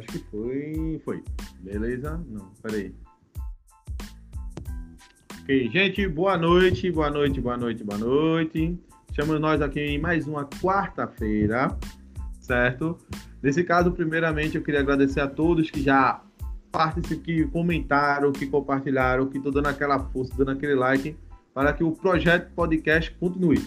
acho que foi. Foi. Beleza? Não, peraí. Ok, gente, boa noite, boa noite, boa noite, boa noite. Chamamos nós aqui em mais uma quarta-feira, certo? Nesse caso, primeiramente, eu queria agradecer a todos que já participaram, que comentaram, que compartilharam, que estão dando aquela força, dando aquele like, para que o projeto podcast continue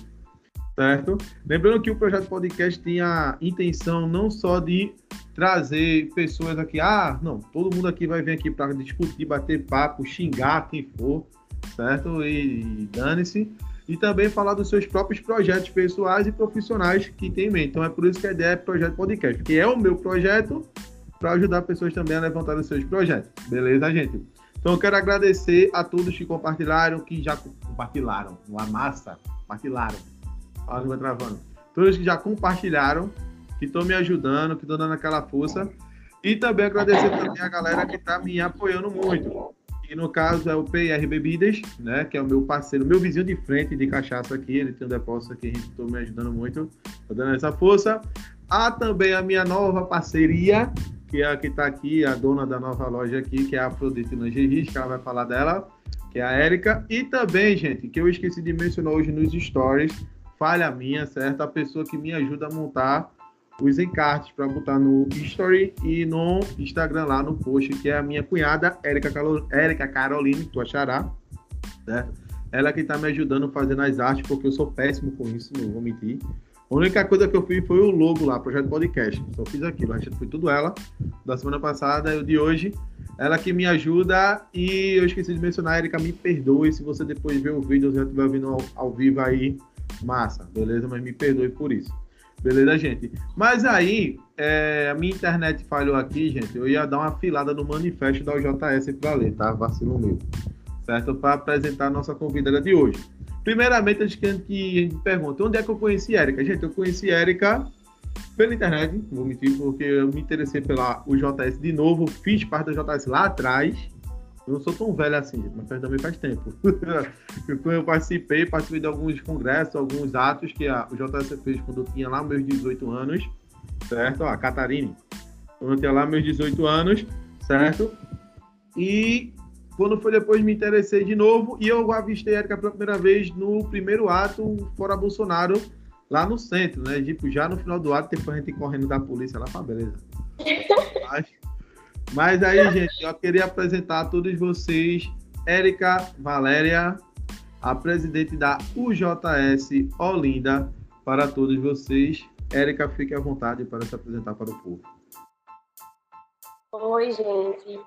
certo? Lembrando que o projeto podcast tinha a intenção não só de trazer pessoas aqui, ah, não, todo mundo aqui vai vir aqui para discutir, bater papo, xingar quem for, certo? E, e dane-se. E também falar dos seus próprios projetos pessoais e profissionais que tem em mente. Então é por isso que a ideia é projeto podcast, que é o meu projeto para ajudar pessoas também a levantar os seus projetos. Beleza, gente? Então eu quero agradecer a todos que compartilharam, que já compartilharam, uma massa, compartilharam a língua travando. Todos que já compartilharam, que estão me ajudando, que estão dando aquela força. E também agradecer também a galera que está me apoiando muito. E no caso é o PR Bebidas, né? Que é o meu parceiro, meu vizinho de frente de cachaça aqui. Ele tem um depósito aqui, está me ajudando muito, tá dando essa força. Há também a minha nova parceria, que é a que está aqui, a dona da nova loja aqui, que é a Afrodite Lingerie, que ela vai falar dela, que é a Érica. E também, gente, que eu esqueci de mencionar hoje nos stories, falha minha, certo? A pessoa que me ajuda a montar os encartes para botar no History e no Instagram lá no post, que é a minha cunhada, Érica, Calo... Caroline, tu achará, certo? Ela que está me ajudando fazendo as artes, porque eu sou péssimo com isso, não vou mentir. A única coisa que eu fiz foi o logo lá, Projeto Podcast. Só fiz aquilo, acho que foi tudo ela, da semana passada e o de hoje. Ela que me ajuda e eu esqueci de mencionar, Erika, me perdoe se você depois ver o vídeo, já estiver vindo ao, ao vivo aí Massa, beleza? Mas me perdoe por isso. Beleza, gente? Mas aí, é, a minha internet falhou aqui, gente. Eu ia dar uma filada no manifesto da UJS para ler, tá? Vacilo meu. Certo? Para apresentar a nossa convidada de hoje. Primeiramente, acho que a gente pergunta: onde é que eu conheci Érica? Gente, eu conheci Érica pela internet, vou mentir, porque eu me interessei pela UJS de novo, fiz parte da UJS lá atrás, eu não sou tão velho assim, mas também faz tempo. eu participei, participei de alguns congressos, alguns atos que a, o JS fez quando eu tinha lá meus 18 anos, certo? A Catarine, quando eu tinha lá meus 18 anos, certo? E quando foi depois me interessei de novo e eu avistei a Erika pela primeira vez no primeiro ato fora Bolsonaro, lá no centro, né? Tipo, já no final do ato, depois a gente correndo da polícia lá, pra beleza. Mas, mas aí, gente, eu queria apresentar a todos vocês Érica Valéria, a presidente da UJS Olinda, para todos vocês. Érica, fique à vontade para se apresentar para o povo. Oi, gente.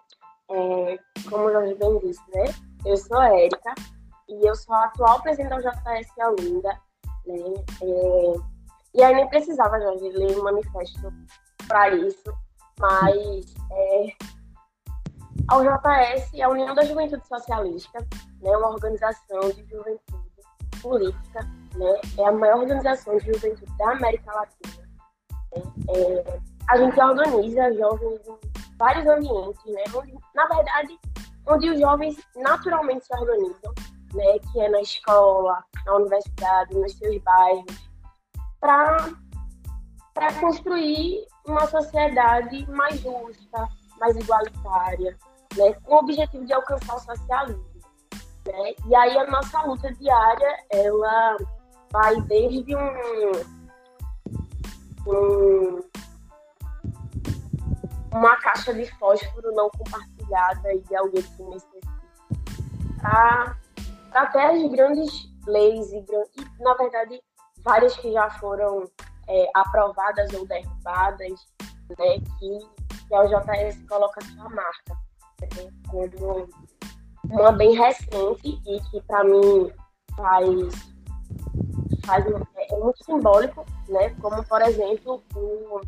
É, como o Jorge bem disse, né? Eu sou a Érica e eu sou a atual presidente da UJS Olinda. Né? É, e aí nem precisava, Jorge, ler um manifesto para isso mas é, a UJS é a União da Juventude Socialista, né, uma organização de juventude política, né, é a maior organização de juventude da América Latina. Né, é, a gente organiza jovens em vários ambientes, né, onde, na verdade, onde os jovens naturalmente se organizam, né, que é na escola, na universidade, nos seus bairros, para construir uma sociedade mais justa, mais igualitária, né, com o objetivo de alcançar o socialismo. Né? E aí a nossa luta diária, ela vai desde um, um uma caixa de fósforo não compartilhada e de alguém que necessita, para até as grandes leis e, e, na verdade, várias que já foram é, aprovadas ou derrubadas, né, que, que a OJS coloca sua marca. Né, como uma bem recente e que para mim faz, faz é, é muito simbólico, né, como por exemplo o,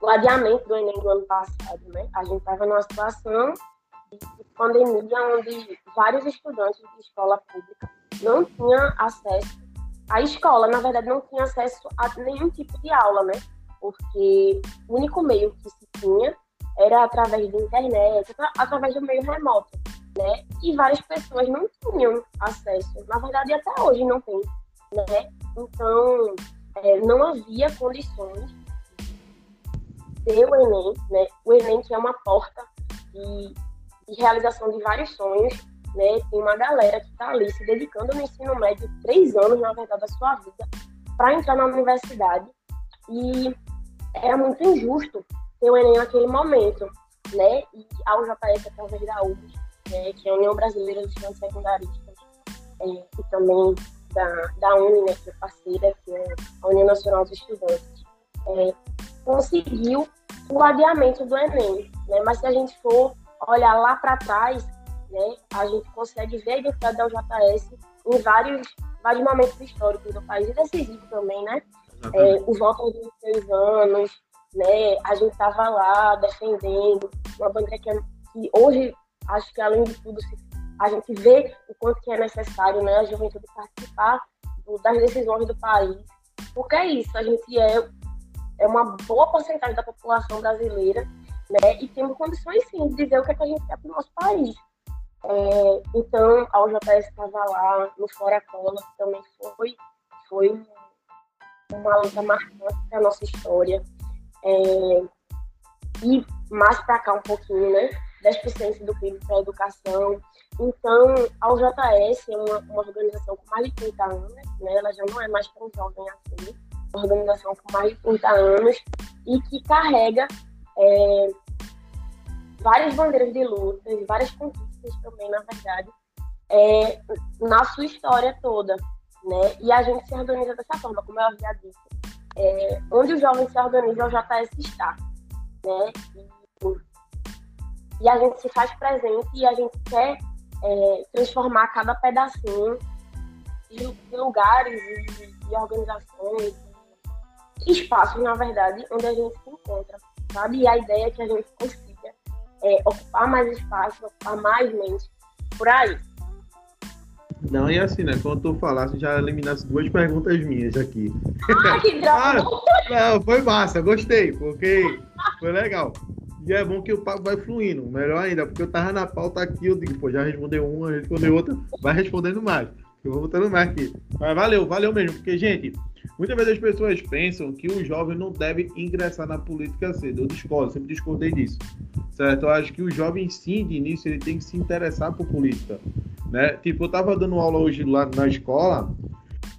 o adiamento do Enem do ano passado. Né? A gente estava numa situação de pandemia onde vários estudantes de escola pública não tinham acesso a escola, na verdade, não tinha acesso a nenhum tipo de aula, né? Porque o único meio que se tinha era através da internet, através do meio remoto, né? E várias pessoas não tinham acesso. Na verdade, até hoje não tem, né? Então, é, não havia condições ter o Enem, né? O Enem que é uma porta de, de realização de vários sonhos, né? Tem uma galera que está ali se dedicando no ensino médio, três anos, na verdade, da sua vida, para entrar na universidade. E era muito injusto ter o Enem naquele momento, né? E a UJS, através da UBS, né? que é a União Brasileira dos Estudantes Secundaristas, é, e também da, da UNE, né, que é parceira, que é a União Nacional dos Estudantes, é, conseguiu o adiamento do Enem. Né? Mas se a gente for olhar lá para trás, né, a gente consegue ver a identidade da UJS em vários, vários momentos históricos do país, e decisivo também, né? É, o voto aos 26 anos, né? A gente estava lá defendendo uma bandeira que, é, que hoje, acho que além de tudo, a gente vê o quanto que é necessário, né? A juventude participar das decisões do país. Porque é isso, a gente é, é uma boa porcentagem da população brasileira, né? E temos condições, sim, de dizer o que, é que a gente quer para o nosso país. É, então, a UJS estava lá no Fora Cola, que também foi, foi uma luta marcante para a nossa história. É, e mais para cá um pouquinho, né? 10% do PIB para a educação. Então, a UJS é uma, uma, organização com mais de 30 anos, né? ela já não é mais tão jovem assim, uma organização com mais de 30 anos e que carrega é, várias bandeiras de luta, várias conquistas também, na verdade, é, na sua história toda. Né? E a gente se organiza dessa forma, como eu havia dito. É, onde os jovens se organizam, o JS está. Né? E, e a gente se faz presente e a gente quer é, transformar cada pedacinho de, de lugares e de organizações, espaços, na verdade, onde a gente se encontra, sabe? E a ideia é que a gente consiga é, ocupar mais espaço, ocupar mais mente por aí. Não, e assim, né? Quando tu falasse, já eliminasse duas perguntas minhas aqui. Ah, que droga! ah, não, foi massa, gostei, porque foi legal. E é bom que o papo vai fluindo, melhor ainda, porque eu tava na pauta aqui, eu digo, pô, já respondeu uma, respondeu outra, vai respondendo mais. Eu vou botando mais aqui. Mas valeu, valeu mesmo, porque, gente, muitas vezes as pessoas pensam que o jovem não deve ingressar na política cedo. Eu discordo, sempre discordei disso. Certo? Eu acho que o jovem, sim, de início, ele tem que se interessar por política. Né? Tipo, eu tava dando aula hoje lá na escola,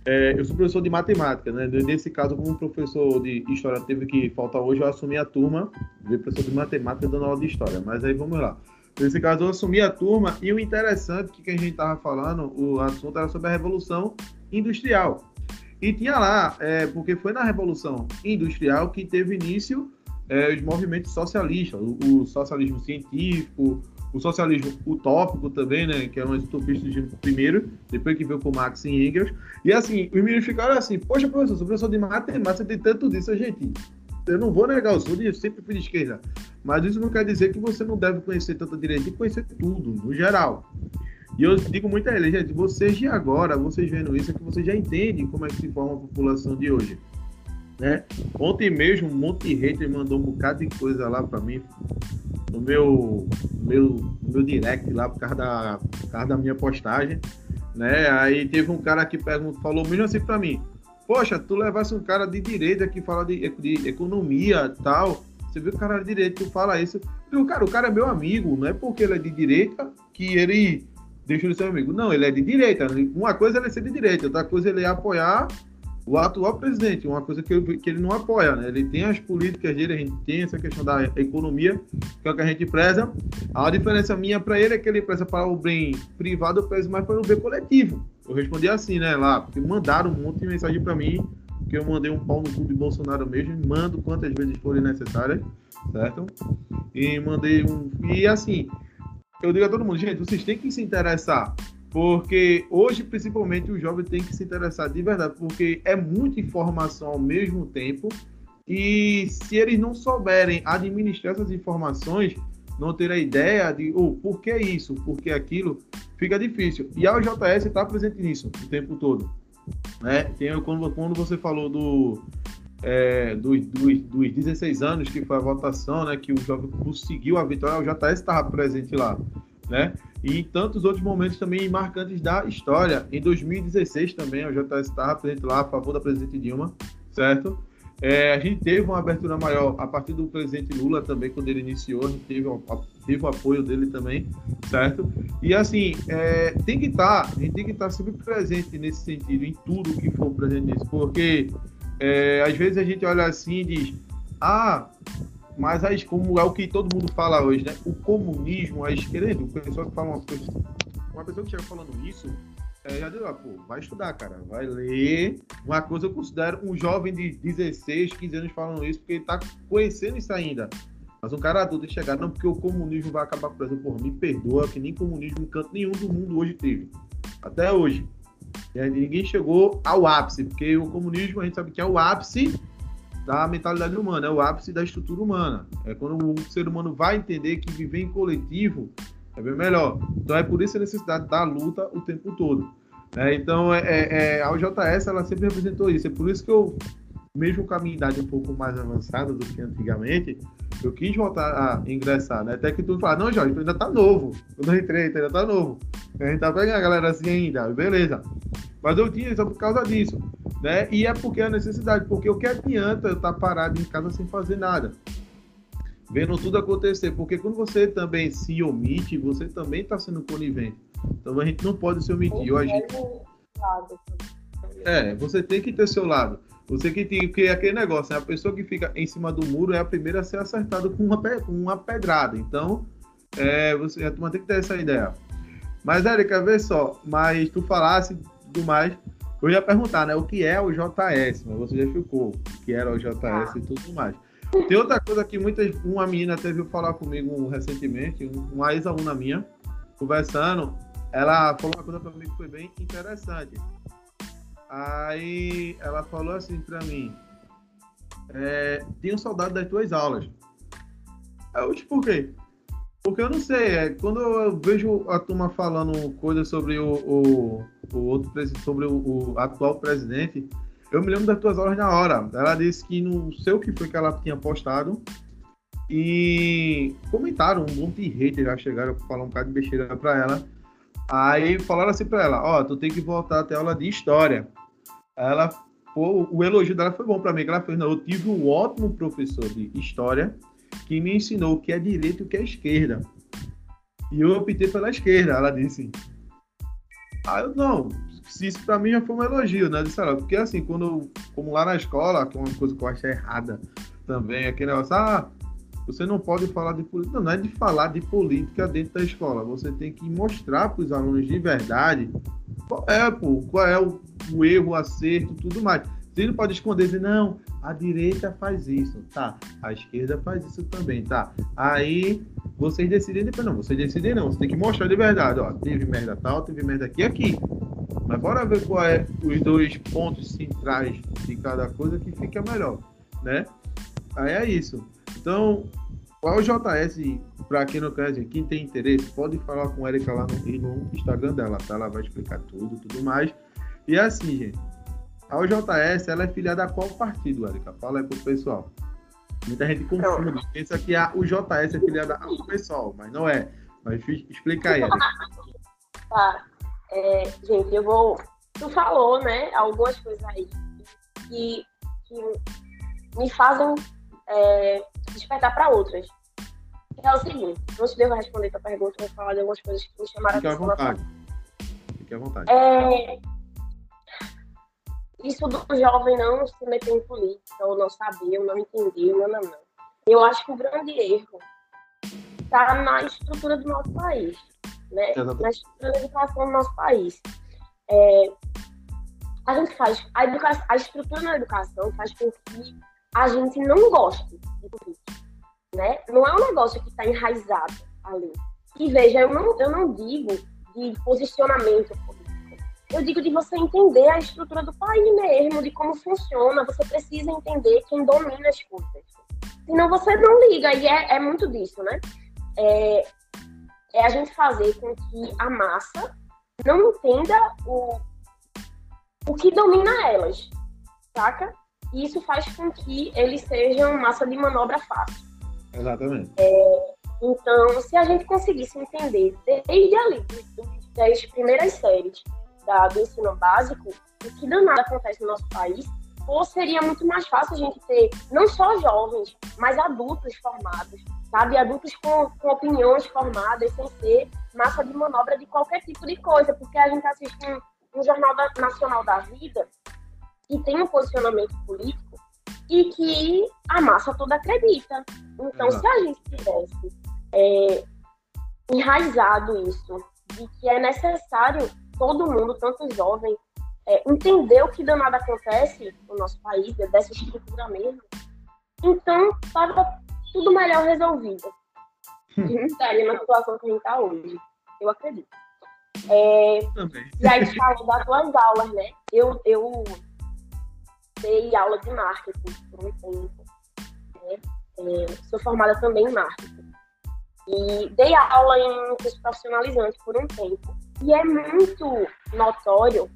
é, eu sou professor de matemática, né? Nesse caso, como professor de história teve que faltar hoje, eu assumi a turma, de professor de matemática dando aula de história. Mas aí vamos lá. Nesse caso, eu assumi a turma e o interessante que, a gente estava falando, o assunto era sobre a Revolução Industrial. E tinha lá, é, porque foi na Revolução Industrial que teve início é, os movimentos socialistas, o, o socialismo científico, o socialismo utópico também, né, que é um utopista de primeiro, depois que veio com Marx e Engels. E assim, os meninos ficaram assim, poxa, professor, sou professor de matemática, tem tanto disso, gente. Eu não vou negar, eu sou de, sempre fui de esquerda. Mas isso não quer dizer que você não deve conhecer tanto direito e conhecer tudo, no geral. E eu digo muito a eles, gente, vocês de agora, vocês vendo isso, é que vocês já entendem como é que se forma a população de hoje. Né? Ontem mesmo, um monte de hater mandou um bocado de coisa lá para mim, no meu, meu, meu direct lá, por causa, da, por causa da minha postagem. Né? Aí teve um cara que perguntou, falou mesmo assim para mim: Poxa, tu levasse um cara de direita que fala de, de economia tal. Você viu o cara de direita que fala isso. Eu, cara, o cara é meu amigo, não é porque ele é de direita que ele deixa ele ser amigo. Não, ele é de direita. Uma coisa é ele ser de direita, outra coisa é ele apoiar o atual presidente, uma coisa que, ele, que ele não apoia, né? Ele tem as políticas dele, a gente tem essa questão da economia, que é o que a gente preza. A diferença minha para ele é que ele preza para o bem privado, eu prezo mais para o bem coletivo. Eu respondi assim, né, lá, porque mandaram um monte de mensagem para mim, que eu mandei um pau no cu de Bolsonaro mesmo, mando quantas vezes forem necessárias, certo? E mandei um. E assim, eu digo a todo mundo, gente, vocês têm que se interessar porque hoje, principalmente, o jovem tem que se interessar de verdade, porque é muita informação ao mesmo tempo. E se eles não souberem administrar essas informações, não ter a ideia de oh, por que isso, por que aquilo, fica difícil. E a OJS está presente nisso o tempo todo. Né? Tem, quando, quando você falou do, é, dos, dos, dos 16 anos, que foi a votação, né, que o jovem conseguiu a vitória, o JS estava presente lá. Né? e em tantos outros momentos também marcantes da história. Em 2016 também, o JS estava presente lá a favor da presidente Dilma, certo? É, a gente teve uma abertura maior a partir do presidente Lula também, quando ele iniciou, a gente teve, um, teve o apoio dele também, certo? E assim, é, tem que estar, tá, a gente tem que estar tá sempre presente nesse sentido, em tudo que for presente nisso, porque é, às vezes a gente olha assim e diz, ah, mas aí, como é o que todo mundo fala hoje, né? O comunismo, a esquerda, o pessoal que fala uma coisa, uma pessoa que chega falando isso, é, já deu, pô, vai estudar, cara, vai ler. Uma coisa eu considero um jovem de 16, 15 anos falando isso, porque ele tá conhecendo isso ainda. Mas um cara adulto chegar, não, porque o comunismo vai acabar com o Brasil, por me perdoa, que nem comunismo em canto nenhum do mundo hoje teve. Até hoje. Ninguém chegou ao ápice, porque o comunismo a gente sabe que é o ápice da mentalidade humana, é o ápice da estrutura humana. É quando o ser humano vai entender que viver em coletivo é bem melhor. Então é por isso a necessidade da luta o tempo todo. É, então é, é, é a OJS ela sempre representou isso. É por isso que eu, mesmo com a minha idade um pouco mais avançada do que antigamente, eu quis voltar a ingressar, né? Até que tu fala, não, Jorge, tu ainda tá novo. Quando eu entrei, tu ainda tá novo. A gente tá pegando a galera assim ainda, beleza. Mas eu tinha isso por causa disso, né? E é porque é a necessidade, porque o que adianta eu estar parado em casa sem fazer nada? vendo tudo acontecer, porque quando você também se omite, você também está sendo conivente. Então a gente não pode se omitir. Hoje... É, você tem que ter seu lado. Você que tem que é aquele negócio, né? a pessoa que fica em cima do muro é a primeira a ser acertada com uma, com uma pedrada. Então, é, você a turma tem que ter essa ideia. Mas, Érica, vê só, mas tu falasse do mais, eu ia perguntar, né? O que é o JS? Mas você já ficou, o que era o JS ah. e tudo mais. Tem outra coisa que muitas, uma menina teve falar comigo recentemente, uma ex-aluna minha, conversando, ela falou uma coisa para mim que foi bem interessante. Aí ela falou assim para mim: é, Tenho saudade das tuas aulas. Aí eu disse, por quê? Porque eu não sei, é, quando eu vejo a turma falando coisas sobre o, o, o outro sobre o, o atual presidente, eu me lembro das tuas aulas na hora. Ela disse que não sei o que foi que ela tinha postado. E comentaram, um monte de haters já chegaram para falar um bocado de besteira para ela. Aí falaram assim para ela: Ó, oh, tu tem que voltar até aula de história. Ela, pô, o elogio dela foi bom para mim. Que ela fez, não, eu tive um ótimo professor de história que me ensinou o que é direita e o que é esquerda. E eu optei pela esquerda, ela disse. Aí eu, não, isso para mim já foi um elogio, né? Disse ela, porque assim, quando, como lá na escola, que é uma coisa que eu acho errada também, aquele negócio, ah, você não pode falar de política. Não, não é de falar de política dentro da escola. Você tem que mostrar para os alunos de verdade qual é, pô, qual é o, o erro, o acerto, tudo mais. Você não pode esconder dizer, não, a direita faz isso, tá? A esquerda faz isso também, tá? Aí vocês decidem depois, não, vocês decidem não, você tem que mostrar de verdade, ó, teve merda tal, teve merda aqui aqui. Mas bora ver qual é os dois pontos centrais de cada coisa que fica melhor, né? Aí é isso. Então, qual é o JS, para quem não conhece, quem tem interesse, pode falar com a Erika lá no, no Instagram dela, tá? Ela vai explicar tudo, tudo mais. E é assim, gente, a OJS, ela é filiada a qual partido, Erika? Fala aí pro pessoal. Muita gente confunde, pensa que a, o JS é filiada ao pessoal, mas não é. Mas explica aí, Erika. Tá. É, gente, eu vou. Tu falou, né, algumas coisas aí que, que me fazem é, despertar para outras. É o seguinte, antes de eu responder tua pergunta, eu vou falar de algumas coisas que me chamaram Fique a atenção. Fique à vontade. Fique à vontade. É, isso do jovem não se meter em política, ou não saber, ou não entender, não, não, não. Eu acho que o grande erro está na estrutura do nosso país né, na estrutura da educação do nosso país. É, a gente faz a, educação, a estrutura na educação faz com que a gente não goste de política, né? Não é um negócio que está enraizado ali. E veja, eu não, eu não digo de posicionamento político. Eu digo de você entender a estrutura do país mesmo, de como funciona. Você precisa entender quem domina as coisas. Senão você não liga, e é, é muito disso, né? É, é a gente fazer com que a massa não entenda o, o que domina elas, saca? E isso faz com que eles sejam massa de manobra fácil. Exatamente. É, então, se a gente conseguisse entender desde ali, das primeiras séries da, do ensino básico, o que danado acontece no nosso país, ou seria muito mais fácil a gente ter não só jovens, mas adultos formados, sabe? Adultos com, com opiniões formadas, sem ser massa de manobra de qualquer tipo de coisa, porque a gente assiste um, um jornal da, nacional da vida que tem um posicionamento político e que a massa toda acredita. Então, se a gente tivesse é, enraizado isso, de que é necessário todo mundo, tanto jovem, é, entender o que danado acontece no nosso país, dessa estrutura mesmo, então estava tudo melhor resolvido. Hum. não estaria na situação que a gente está hoje. Eu acredito. É, e aí falou das duas aulas, né? Eu, eu dei aula de marketing por um tempo. Né? É, sou formada também em marketing. E dei aula em curso profissionalizante por um tempo. E é muito notório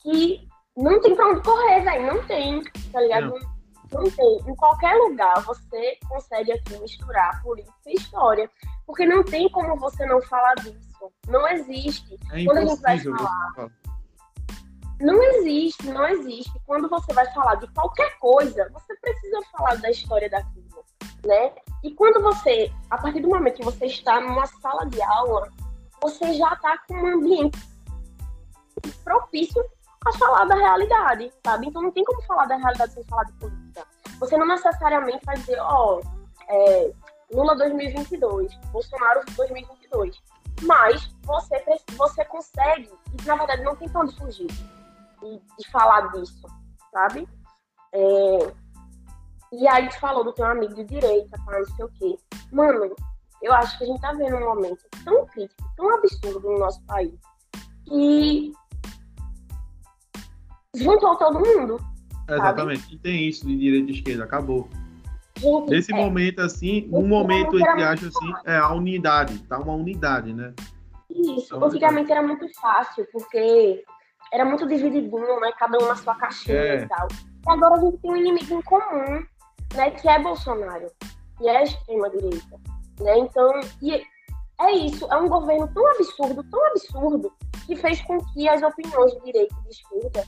que não tem pra onde correr, velho. Não tem, tá ligado? Não. não. tem. Em qualquer lugar você consegue aqui misturar política e história. Porque não tem como você não falar disso. Não existe. É Quando a gente vai falar. Não existe, não existe. Quando você vai falar de qualquer coisa, você precisa falar da história daquilo, né? E quando você, a partir do momento que você está numa sala de aula, você já está com um ambiente propício a falar da realidade, sabe? Então não tem como falar da realidade sem falar de política. Você não necessariamente vai dizer, ó, oh, é, Lula 2022, Bolsonaro 2022. Mas você, você consegue, e na verdade não tem pra onde fugir de, de falar disso, sabe? É, e aí falou do teu amigo de direita, para não sei o quê. Mano, eu acho que a gente tá vendo um momento tão crítico, tão absurdo no nosso país, que juntou todo mundo. Exatamente. E tem isso de direita e esquerda, acabou. Gente, Nesse é, momento, assim, um momento, entre acha assim, é a unidade, tá uma unidade, né? Isso, então, antigamente era muito fácil, porque era muito divididinho, né? Cada um na sua caixinha é. e tal. E agora a gente tem um inimigo em comum, né? Que é Bolsonaro, que é a extrema-direita, né? Então, e é isso, é um governo tão absurdo, tão absurdo, que fez com que as opiniões de direita e de esquerda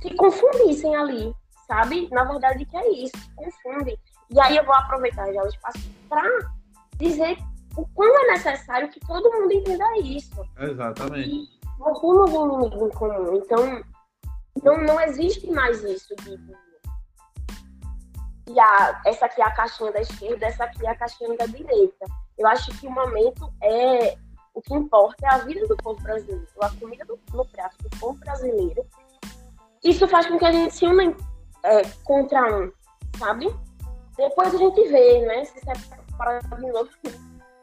se confundissem ali, sabe? Na verdade, que é isso, se confundem. E aí eu vou aproveitar já o espaço para dizer o quão é necessário que todo mundo entenda isso. Exatamente. E nós temos um inimigo em comum, então, então não existe mais isso de, e a, essa aqui é a caixinha da esquerda, essa aqui é a caixinha da direita. Eu acho que o momento é o que importa é a vida do povo brasileiro, a comida do, no prato do povo brasileiro isso faz com que a gente se una é, contra um, sabe? Depois a gente vê, né? Se separa de novo.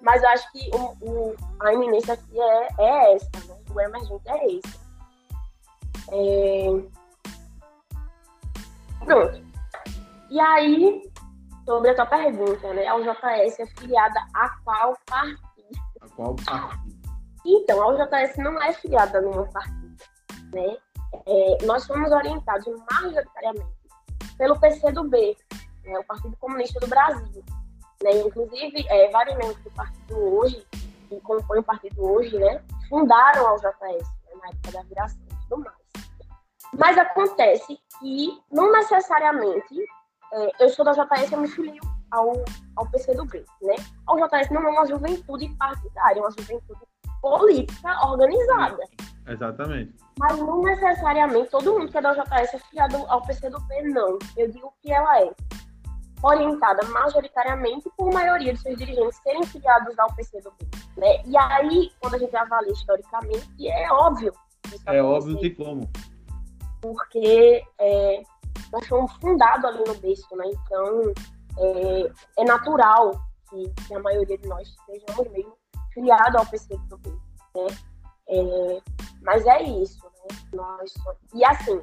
Mas eu acho que o, o, a iminência aqui é, é essa, né? O emergente é esse. É... Pronto. E aí, sobre a tua pergunta, né? A UJS é filiada a qual partido? A qual partido? Então, a UJS não é filiada a nenhum partido, né? é, nós fomos orientados majoritariamente pelo PCdoB, né, o Partido Comunista do Brasil. Né? Inclusive, é, vários membros do partido hoje, que compõem o partido hoje, né, fundaram a UJS né, na época da viração e tudo mais. Mas acontece que, não necessariamente, é, eu sou da JS e eu me filio ao, ao PCdoB. Né? A UJS não é uma juventude partidária, é uma juventude política organizada. Exatamente. Mas não necessariamente todo mundo que é da JS é filiado ao PCdoB, não. Eu digo que ela é orientada majoritariamente por maioria dos seus dirigentes serem filiados ao PCdoB. Né? E aí, quando a gente avalia historicamente, é óbvio. É óbvio, tem como. Porque é, nós fomos fundados ali no berço, né? Então, é, é natural que, que, a maioria de nós estejamos mesmo filiados ao PCdoB, né? É, mas é isso, né? Nós, e assim,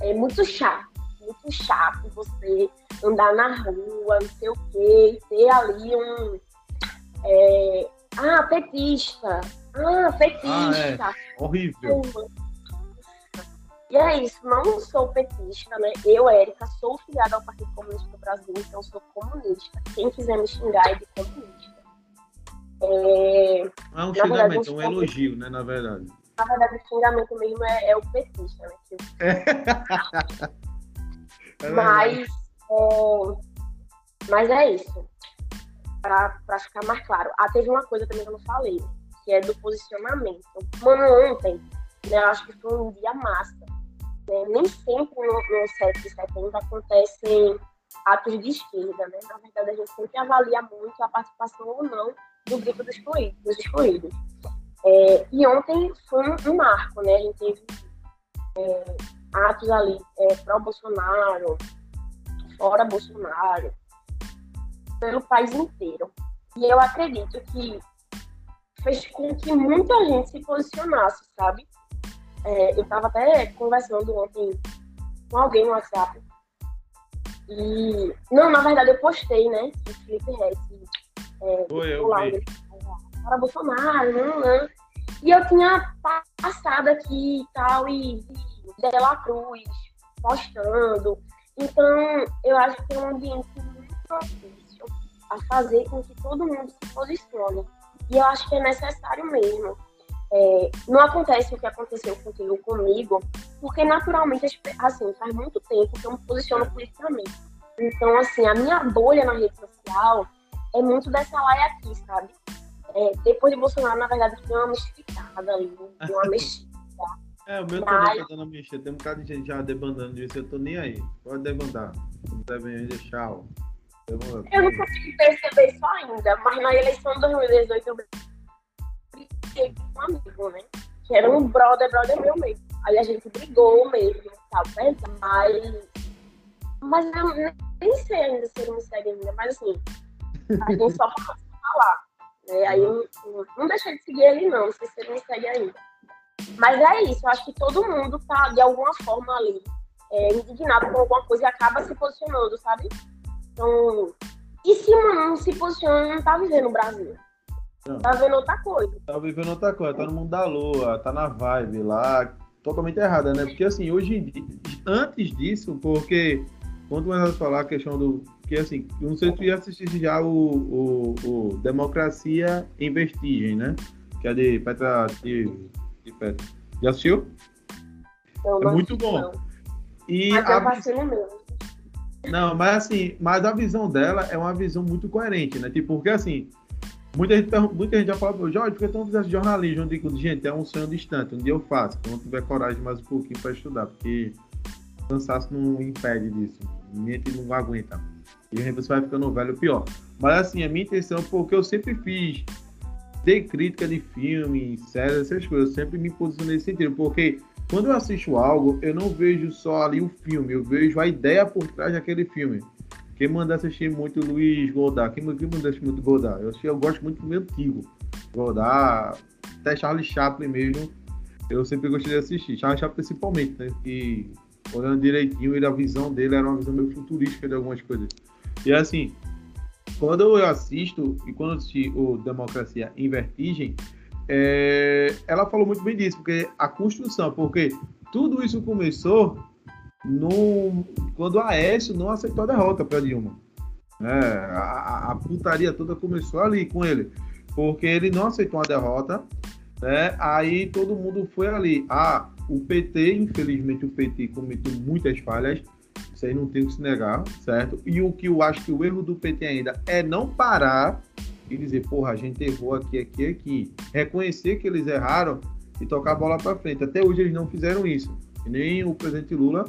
é muito chato, muito chato você andar na rua, não sei o quê, ter ali um. É, ah, petista. Ah, petista. Ah, é. Horrível. E é isso, não sou petista, né? Eu, Érica, sou filiada ao Partido Comunista do Brasil, então sou comunista. Quem quiser me xingar é de comunista. É, é um xingamento, é um elogio, né, na verdade na verdade, o xingamento mesmo é, é o petista, né? É mas, é, mas é isso. Para ficar mais claro. Ah, teve uma coisa também que eu não falei, que é do posicionamento. Mano, ontem, né, eu acho que foi um dia massa. Né? Nem sempre no, no 7 de setembro acontecem atos de esquerda, né? Na verdade, a gente sempre avalia muito a participação ou não do grupo dos excluídos. Dos excluídos. É, e ontem foi um, marco, né? A gente teve é, atos ali é, pró-Bolsonaro, fora Bolsonaro, pelo país inteiro. E eu acredito que fez com que muita gente se posicionasse, sabe? É, eu estava até conversando ontem com alguém no WhatsApp. E. Não, na verdade eu postei, né? O Felipe Reis. É, Foi, eu vi. Para Bolsonaro, não, não. E eu tinha passado aqui e tal, e, e Dela Cruz postando. Então, eu acho que é um ambiente muito propício a fazer com que todo mundo se posicione. E eu acho que é necessário mesmo. É, não acontece o que aconteceu contigo comigo, porque naturalmente, assim, faz muito tempo que eu me posiciono politicamente. Então, assim, a minha bolha na rede social é muito dessa laia aqui, sabe? É, depois de Bolsonaro, na verdade, deu uma mistificada ali, deu uma mexida. É, o meu Mas... também tá dando mexida. Tem um bocado de gente já debandando disso, eu tô nem aí. Pode debandar. Não devem deixar. Tchau. Eu não consigo perceber isso ainda, mas na eleição de 2018 eu com um amigo, né? Que era um brother, brother meu mesmo. Aí a gente brigou mesmo, tal, mas. Mas eu nem sei ainda se ele me segue ainda, mas assim, a gente só pode falar. Né? Aí eu não, não deixei de seguir ele, não, não sei se ele me segue ainda. Mas é isso, eu acho que todo mundo tá de alguma forma ali é, indignado com alguma coisa e acaba se posicionando, sabe? Então, e se não se posiciona, não tá vivendo o Brasil. Não. Tá vendo outra coisa. Tá vivendo outra coisa, tá no mundo da lua, tá na vibe lá, totalmente errada, né? Porque assim, hoje em dia, antes disso, porque quando começar a falar a questão do. Que assim, não sei se tu já assistisse já o, o, o, Democracia em Vestigem, né? Que é de Petra. De, de Petra. Já assistiu? é muito bom. Não. E Mas a... eu mesmo. Não, mas assim, mas a visão dela é uma visão muito coerente, né? Tipo, porque assim, muita gente, muita gente já fala, Jorge, por que tu não fizesse jornalismo? Eu digo, gente, é um sonho distante, um dia eu faço, quando tiver coragem mais um pouquinho para estudar, porque cansaço não impede disso, mente não aguenta. E gente vai ficando velho pior. Mas assim, a minha intenção, porque eu sempre fiz de crítica de filme, séries, essas coisas, eu sempre me posicionei nesse sentido, porque quando eu assisto algo, eu não vejo só ali o filme, eu vejo a ideia por trás daquele filme. Quem manda assistir muito Luiz Godard? Quem, quem manda assistir muito Godard? Eu, eu gosto muito do antigo. Godard, até Charlie Chaplin mesmo, eu sempre gostei de assistir. Charlie Chaplin principalmente, né? Que olhando direitinho, ele, a visão dele era uma visão meio futurística de algumas coisas. E assim, quando eu assisto, e quando eu assisti o Democracia em Vertigem, é, ela falou muito bem disso, porque a construção, porque tudo isso começou no, quando a Aécio não aceitou a derrota para Dilma. É, a, a, putaria toda começou ali com ele, porque ele não aceitou a derrota, né? aí todo mundo foi ali. Ah, o PT, infelizmente, o PT cometeu muitas falhas, isso aí não tem que se negar, certo? E o que eu acho que o erro do PT ainda é não parar e dizer, porra, a gente errou aqui, aqui, aqui. Reconhecer que eles erraram e tocar a bola para frente. Até hoje eles não fizeram isso. E nem o presidente Lula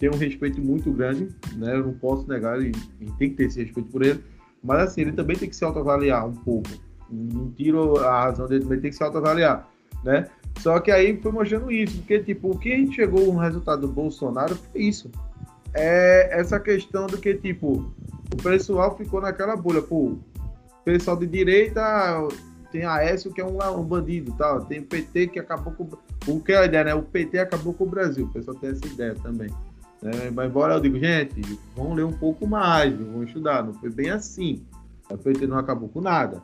tem um respeito muito grande, né? Eu não posso negar, ele, tem que ter esse respeito por ele. Mas assim, ele também tem que se autoavaliar um pouco. Não tiro a razão dele, também tem que se autoavaliar, né? Só que aí foi mostrando isso, porque tipo, o que a gente chegou no resultado do Bolsonaro foi isso. É essa questão do que, tipo, o pessoal ficou naquela bolha, pô, pessoal de direita tem a Aécio que é um, um bandido, tal. Tem o PT que acabou com o que é a ideia, né? O PT acabou com o Brasil. O pessoal tem essa ideia também. Né? Mas embora eu digo, gente, vamos ler um pouco mais, vamos estudar. Não foi bem assim. O PT não acabou com nada.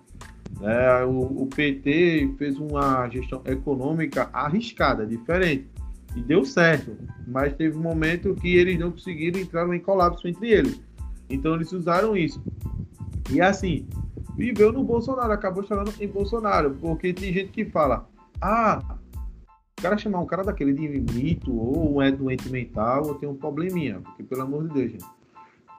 É, o, o, PT fez uma gestão econômica arriscada, diferente. E deu certo. Mas teve um momento que eles não conseguiram entrar em colapso entre eles. Então eles usaram isso. E assim, viveu no Bolsonaro, acabou chegando em Bolsonaro, porque tem gente que fala, ah, cara chamar um cara daquele de mito, ou é doente mental, ou tem um probleminha. Porque, pelo amor de Deus, gente.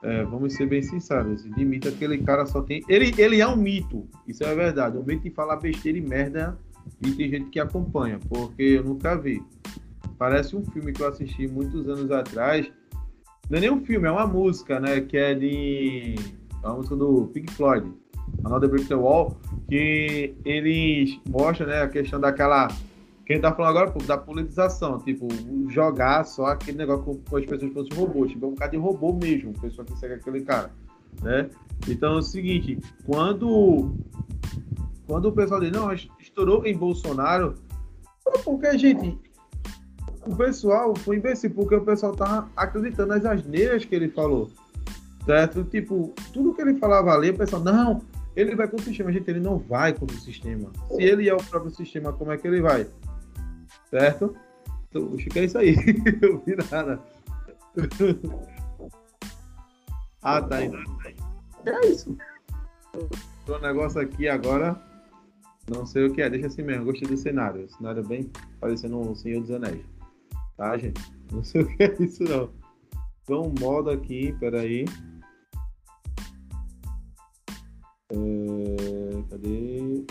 É, vamos ser bem sinceros. De mito, aquele cara só tem. Ele, ele é um mito. Isso é verdade. O mito de falar besteira e merda. E tem gente que acompanha, porque eu nunca vi. Parece um filme que eu assisti muitos anos atrás. Não é nem um filme, é uma música, né? Que é de. É uma música do Pink Floyd. Another Brick the Wall, que eles mostram né, a questão daquela. Quem tá falando agora, da politização, tipo, jogar só aquele negócio com, com as pessoas fossem robôs, tipo, é um bocado de robô mesmo, pessoa que segue aquele cara, né? Então é o seguinte, quando quando o pessoal diz, não, estourou em Bolsonaro, porque, gente, o pessoal foi imbecil, porque o pessoal tava acreditando nas asneiras que ele falou, certo? Tipo, tudo que ele falava ali, o pessoal, não, ele vai contra o sistema, gente, ele não vai contra o sistema. Se ele é o próprio sistema, como é que ele vai? Certo? Então, acho que é isso aí. Eu vi nada. ah, tá aí. É isso. O negócio aqui agora. Não sei o que é, deixa assim mesmo. Gostei do cenário. O cenário é bem parecendo um Senhor dos Anéis. Tá, gente? Não sei o que é isso, não. Então, modo aqui, peraí. É, cadê?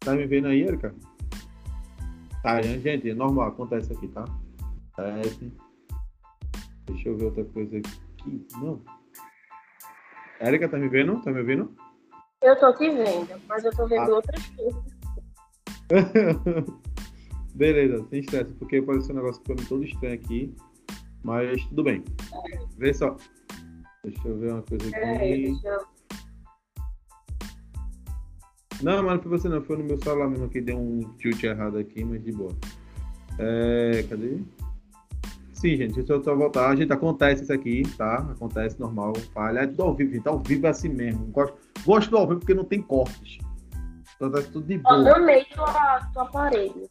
Tá me vendo aí, Erika? Tá, gente, é normal, acontece aqui, tá? Acontece. Deixa eu ver outra coisa aqui. Não. Erika, tá me vendo? Tá me ouvindo? Eu tô te vendo, mas eu tô vendo ah. outras coisas. Beleza, sem estresse, porque apareceu um negócio pra mim todo estranho aqui. Mas tudo bem. Vê só. Deixa eu ver uma coisa aqui. É, eu... Não, mas não foi você não, foi no meu celular mesmo que deu um tilt errado aqui, mas de boa. É, cadê? Sim, gente, deixa eu só voltar. A gente acontece isso aqui, tá? Acontece normal, falha. É tudo ao vivo, gente. Ao vivo é assim mesmo. Gosto, gosto do ao vivo porque não tem cortes. Acontece tudo de boa. Eu amei tua, tua aparelho.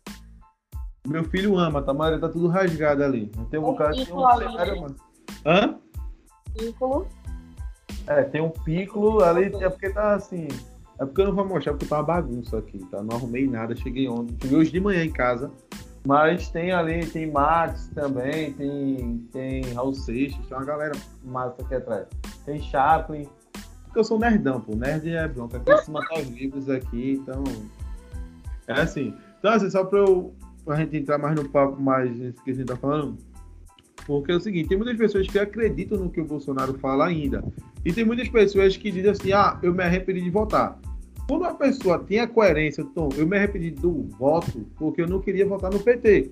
Meu filho ama, tá? Mas tá tudo rasgado ali. Não tem um bocado de um cenário, mano. Hã? Piccolo. É, tem um piccolo ali, é porque tá assim. É porque eu não vou mostrar, porque tá uma bagunça aqui, tá? Não arrumei nada, cheguei ontem. Cheguei hoje de manhã em casa. Mas tem ali, tem Max também, tem, tem Raul Seixas, tem uma galera massa aqui atrás. Tem Chaplin. Porque eu sou nerdão, pô. Nerd é bronca. Em cima tá os livros aqui, então. É assim. Então, assim, só pra, eu, pra gente entrar mais no papo, mais nisso que a gente tá falando porque é o seguinte, tem muitas pessoas que acreditam no que o Bolsonaro fala ainda. E tem muitas pessoas que dizem assim, ah, eu me arrependi de votar. Quando a pessoa tem a coerência, Tom, eu me arrependi do voto porque eu não queria votar no PT.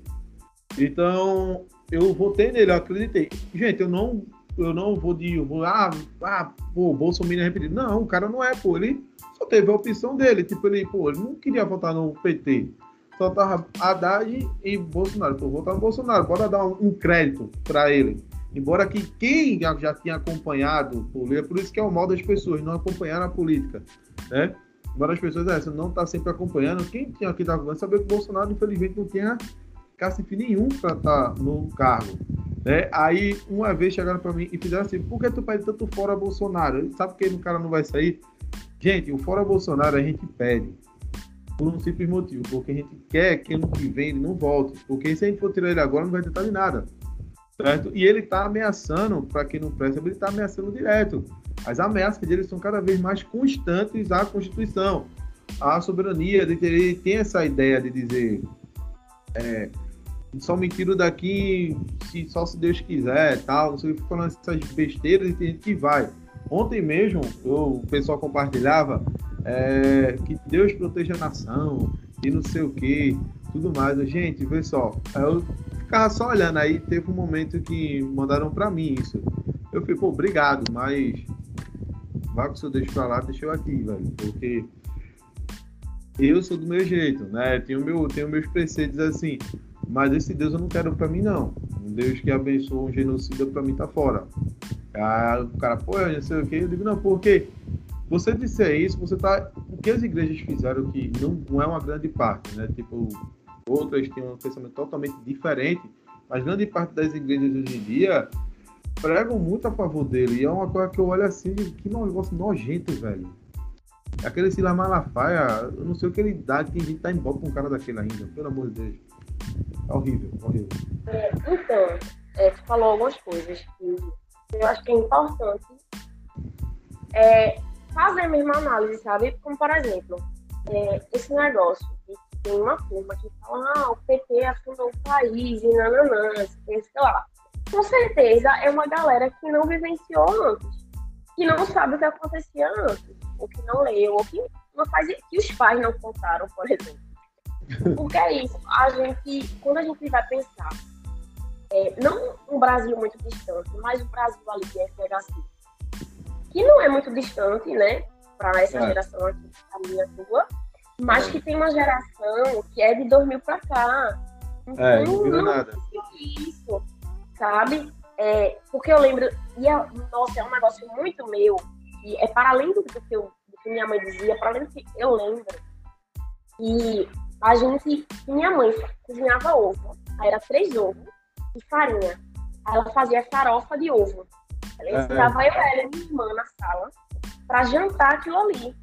Então, eu votei nele, eu acreditei. Gente, eu não, eu não vou de, eu vou, ah, ah, pô, Bolsonaro arrependido. Não, o cara não é, pô, ele só teve a opção dele. Tipo, ele, pô, ele não queria votar no PT só tava Haddad e Bolsonaro. Pô, votar no Bolsonaro, bora dar um, um crédito para ele. Embora que quem já, tinha acompanhado é por isso que é o mal das pessoas, não acompanhar a política, né? Embora as pessoas essa, não tá sempre acompanhando, quem tinha aqui da acompanhando saber que o Bolsonaro, infelizmente, não tinha cacife nenhum para estar tá no cargo. Né? Aí, uma vez chegaram para mim e fizeram assim: por que tu pede tanto fora Bolsonaro? Sabe que o cara não vai sair? Gente, o fora Bolsonaro a gente pede por um simples motivo, porque a gente quer que ano que vem ele não volte, porque se a gente for tirar ele agora não vai tentar de nada, certo? E ele está ameaçando, para quem não presta, ele está ameaçando direto. As ameaças dele são cada vez mais constantes à Constituição, à soberania, ele tem essa ideia de dizer é, só me tiro daqui se, só se Deus quiser, tal, o que, falando essas besteiras e tem gente que vai. Ontem mesmo, eu, o pessoal compartilhava é, que Deus proteja a nação e não sei o que, tudo mais. Gente, vê só, eu ficava só olhando aí, teve um momento que mandaram para mim isso. Eu pô, obrigado, mas vá com o seu Deus pra lá, deixa eu aqui, velho, porque eu sou do meu jeito, né? Tenho, meu, tenho meus preceitos assim, mas esse Deus eu não quero para mim, não. Um Deus que abençoa um genocida, para mim tá fora. Aí o cara, pô, eu não sei o que, eu digo, não, porque você disser isso, você tá. O que as igrejas fizeram que não, não é uma grande parte, né? Tipo, outras têm um pensamento totalmente diferente, mas grande parte das igrejas hoje em dia pregam muito a favor dele. E é uma coisa que eu olho assim, que negócio nojento, velho. Aquele Silas Malafaia, eu não sei o que ele dá, tem gente tá em boca com um cara daquele ainda, pelo amor de Deus. É horrível, horrível. É, então, é, tu falou algumas coisas que eu acho que é importante é, fazer a mesma análise, sabe? Como, por exemplo, é, esse negócio de tem uma turma que fala, ah, o PT afundou o país e nananã, sei lá. Com certeza é uma galera que não vivenciou antes, que não sabe o que acontecia antes, ou que não leu, ou que não faz, que os pais não contaram, por exemplo. Porque é isso, a gente, quando a gente vai pensar, é, não um Brasil muito distante, mas o Brasil ali de FHC, que não é muito distante, né, para essa é. geração aqui, a minha tua, mas é. que tem uma geração que é de 2000 para cá. Então, é, não viu nada. Isso, sabe? É, porque eu lembro, e é, nossa, é um negócio muito meu, e é para além do que, eu, do que minha mãe dizia, para além do que eu lembro. E a gente, minha mãe cozinhava ovo, aí era três ovos e farinha. Aí ela fazia farofa de ovo. Ela é. ensinava é. eu, ela e minha irmã na sala para jantar aquilo ali.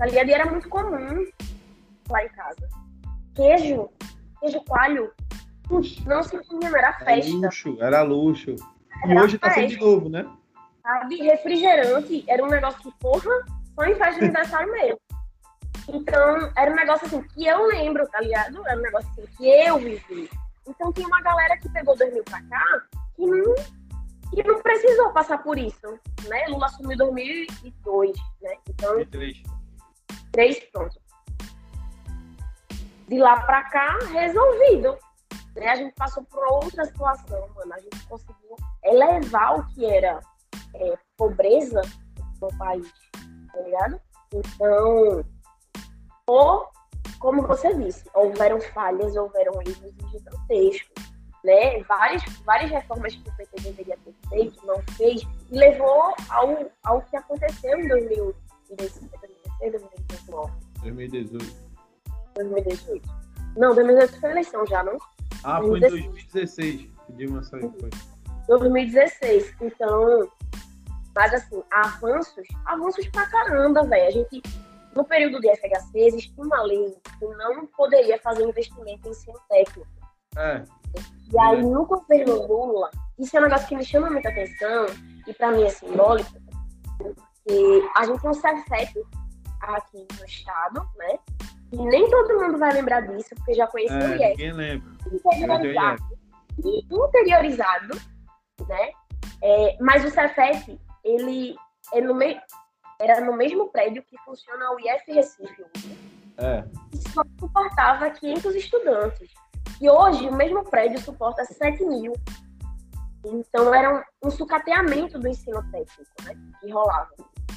Ali ali era muito comum lá em casa. Queijo, queijo coalho, não se tinha, era festa. Era luxo, era luxo. Era e hoje tá sendo de novo, né? Sabe, refrigerante era um negócio que, porra, só em festa de aniversário mesmo. Então, era um negócio assim que eu lembro, tá ligado? Era um negócio assim que eu vivi. Então, tem uma galera que pegou 2000 pra cá que não, que não precisou passar por isso, né? Lula assumiu em 2002, né? Então, 2003. Três, pronto. De lá pra cá, resolvido. Né? A gente passou por outra situação, mano. A gente conseguiu elevar o que era é, pobreza no país, tá ligado? Então, ou, como você disse, houveram falhas, houveram erros gigantescos, né? Várias, várias reformas que o PT deveria ter feito, não fez, e levou ao, ao que aconteceu em 2016, 2019. 2018. 2018. Não, 2018 foi eleição já, não? Ah, 2016. foi em 2016 que Dilma saiu, foi. 2016. Então, mas assim, avanços, avanços pra caramba, velho. A gente, no período de FHC, existe uma lei que não poderia fazer investimento em ensino técnico. É. E aí, no governo Lula, isso é um negócio que me chama muita atenção, e para mim é simbólico, porque a gente tem um CEFEP aqui no estado, né? E nem todo mundo vai lembrar disso, porque já conheceu é, o IES. Ninguém lembra. Interiorizado. E interiorizado, né? É, mas o CEFEP, ele é no era no mesmo prédio que funciona o IF Recife. É. E só suportava 500 estudantes. E hoje o mesmo prédio suporta 7 mil. Então era um, um sucateamento do ensino técnico né, que rolava.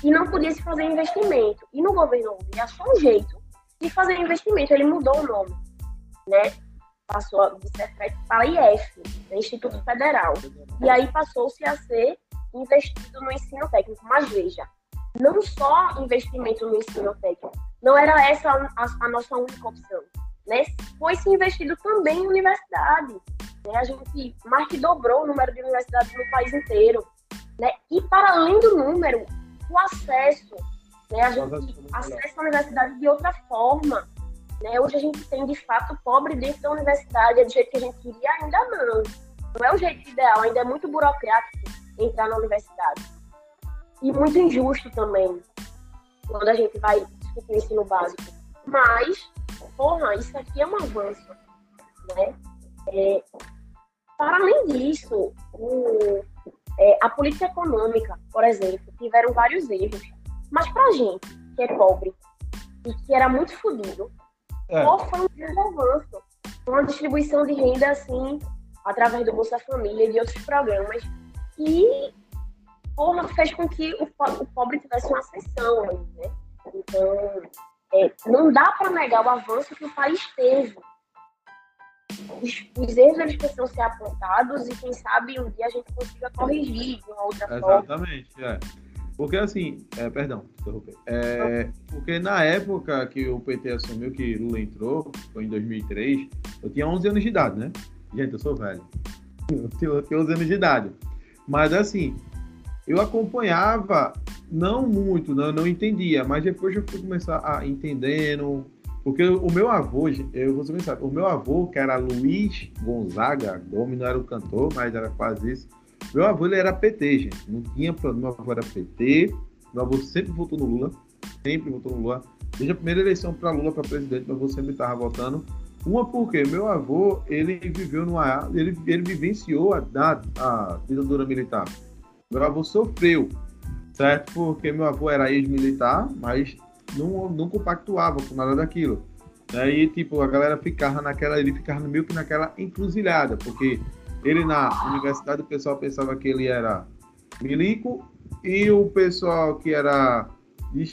E não podia se fazer investimento. E no governo Lula achou um jeito de fazer investimento. Ele mudou o nome. Né? Passou de CEFET para IF, né, Instituto Federal. E aí passou-se a ser investido no ensino técnico. Mas veja, não só investimento no ensino técnico, não era essa a, a nossa única opção né, foi se investido também em universidade. Né? A gente mais que dobrou o número de universidades no país inteiro. Né? E para além do número, o acesso. Né? A gente acessa a universidade de outra forma. Né? Hoje a gente tem, de fato, pobre dentro da universidade, é do jeito que a gente queria, ainda não. Não é o jeito ideal, ainda é muito burocrático entrar na universidade. E muito injusto também, quando a gente vai discutir o ensino básico. Mas porra, isso aqui é um avanço, né? É, para além disso, o, é, a política econômica, por exemplo, tiveram vários erros. Mas para gente que é pobre e que era muito fodido, é. qual foi um grande avanço? Uma distribuição de renda, assim, através do Bolsa Família e de outros programas. E, porra, fez com que o, o pobre tivesse uma ascensão aí, né? Então, é, não dá para negar o avanço que o país teve. Os, os erros eles precisam ser apontados e quem sabe um dia a gente consiga corrigir de uma outra Exatamente, forma. é. Porque assim, é, perdão. É, porque na época que o PT assumiu, que Lula entrou, foi em 2003, eu tinha 11 anos de idade, né? Gente, eu sou velho. Eu tinha 11 anos de idade. Mas assim, eu acompanhava não muito, não, não entendia, mas depois eu fui começar a entendendo, porque o meu avô, eu vou pensar, o meu avô, que era Luiz Gonzaga, Gomes não era o cantor, mas era quase isso. Meu avô ele era PT, gente. Não tinha problema, meu avô era PT. Meu avô sempre votou no Lula, sempre votou no Lula. Desde a primeira eleição para Lula para presidente, meu avô sempre estava votando. Uma porque meu avô, ele viveu numa. Ele, ele vivenciou a, a, a ditadura militar. Meu avô sofreu certo? Porque meu avô era ex-militar, mas não, não compactuava com nada daquilo. Daí, tipo, a galera ficava naquela, ele ficava meio que naquela encruzilhada, porque ele na universidade o pessoal pensava que ele era milico e o pessoal que era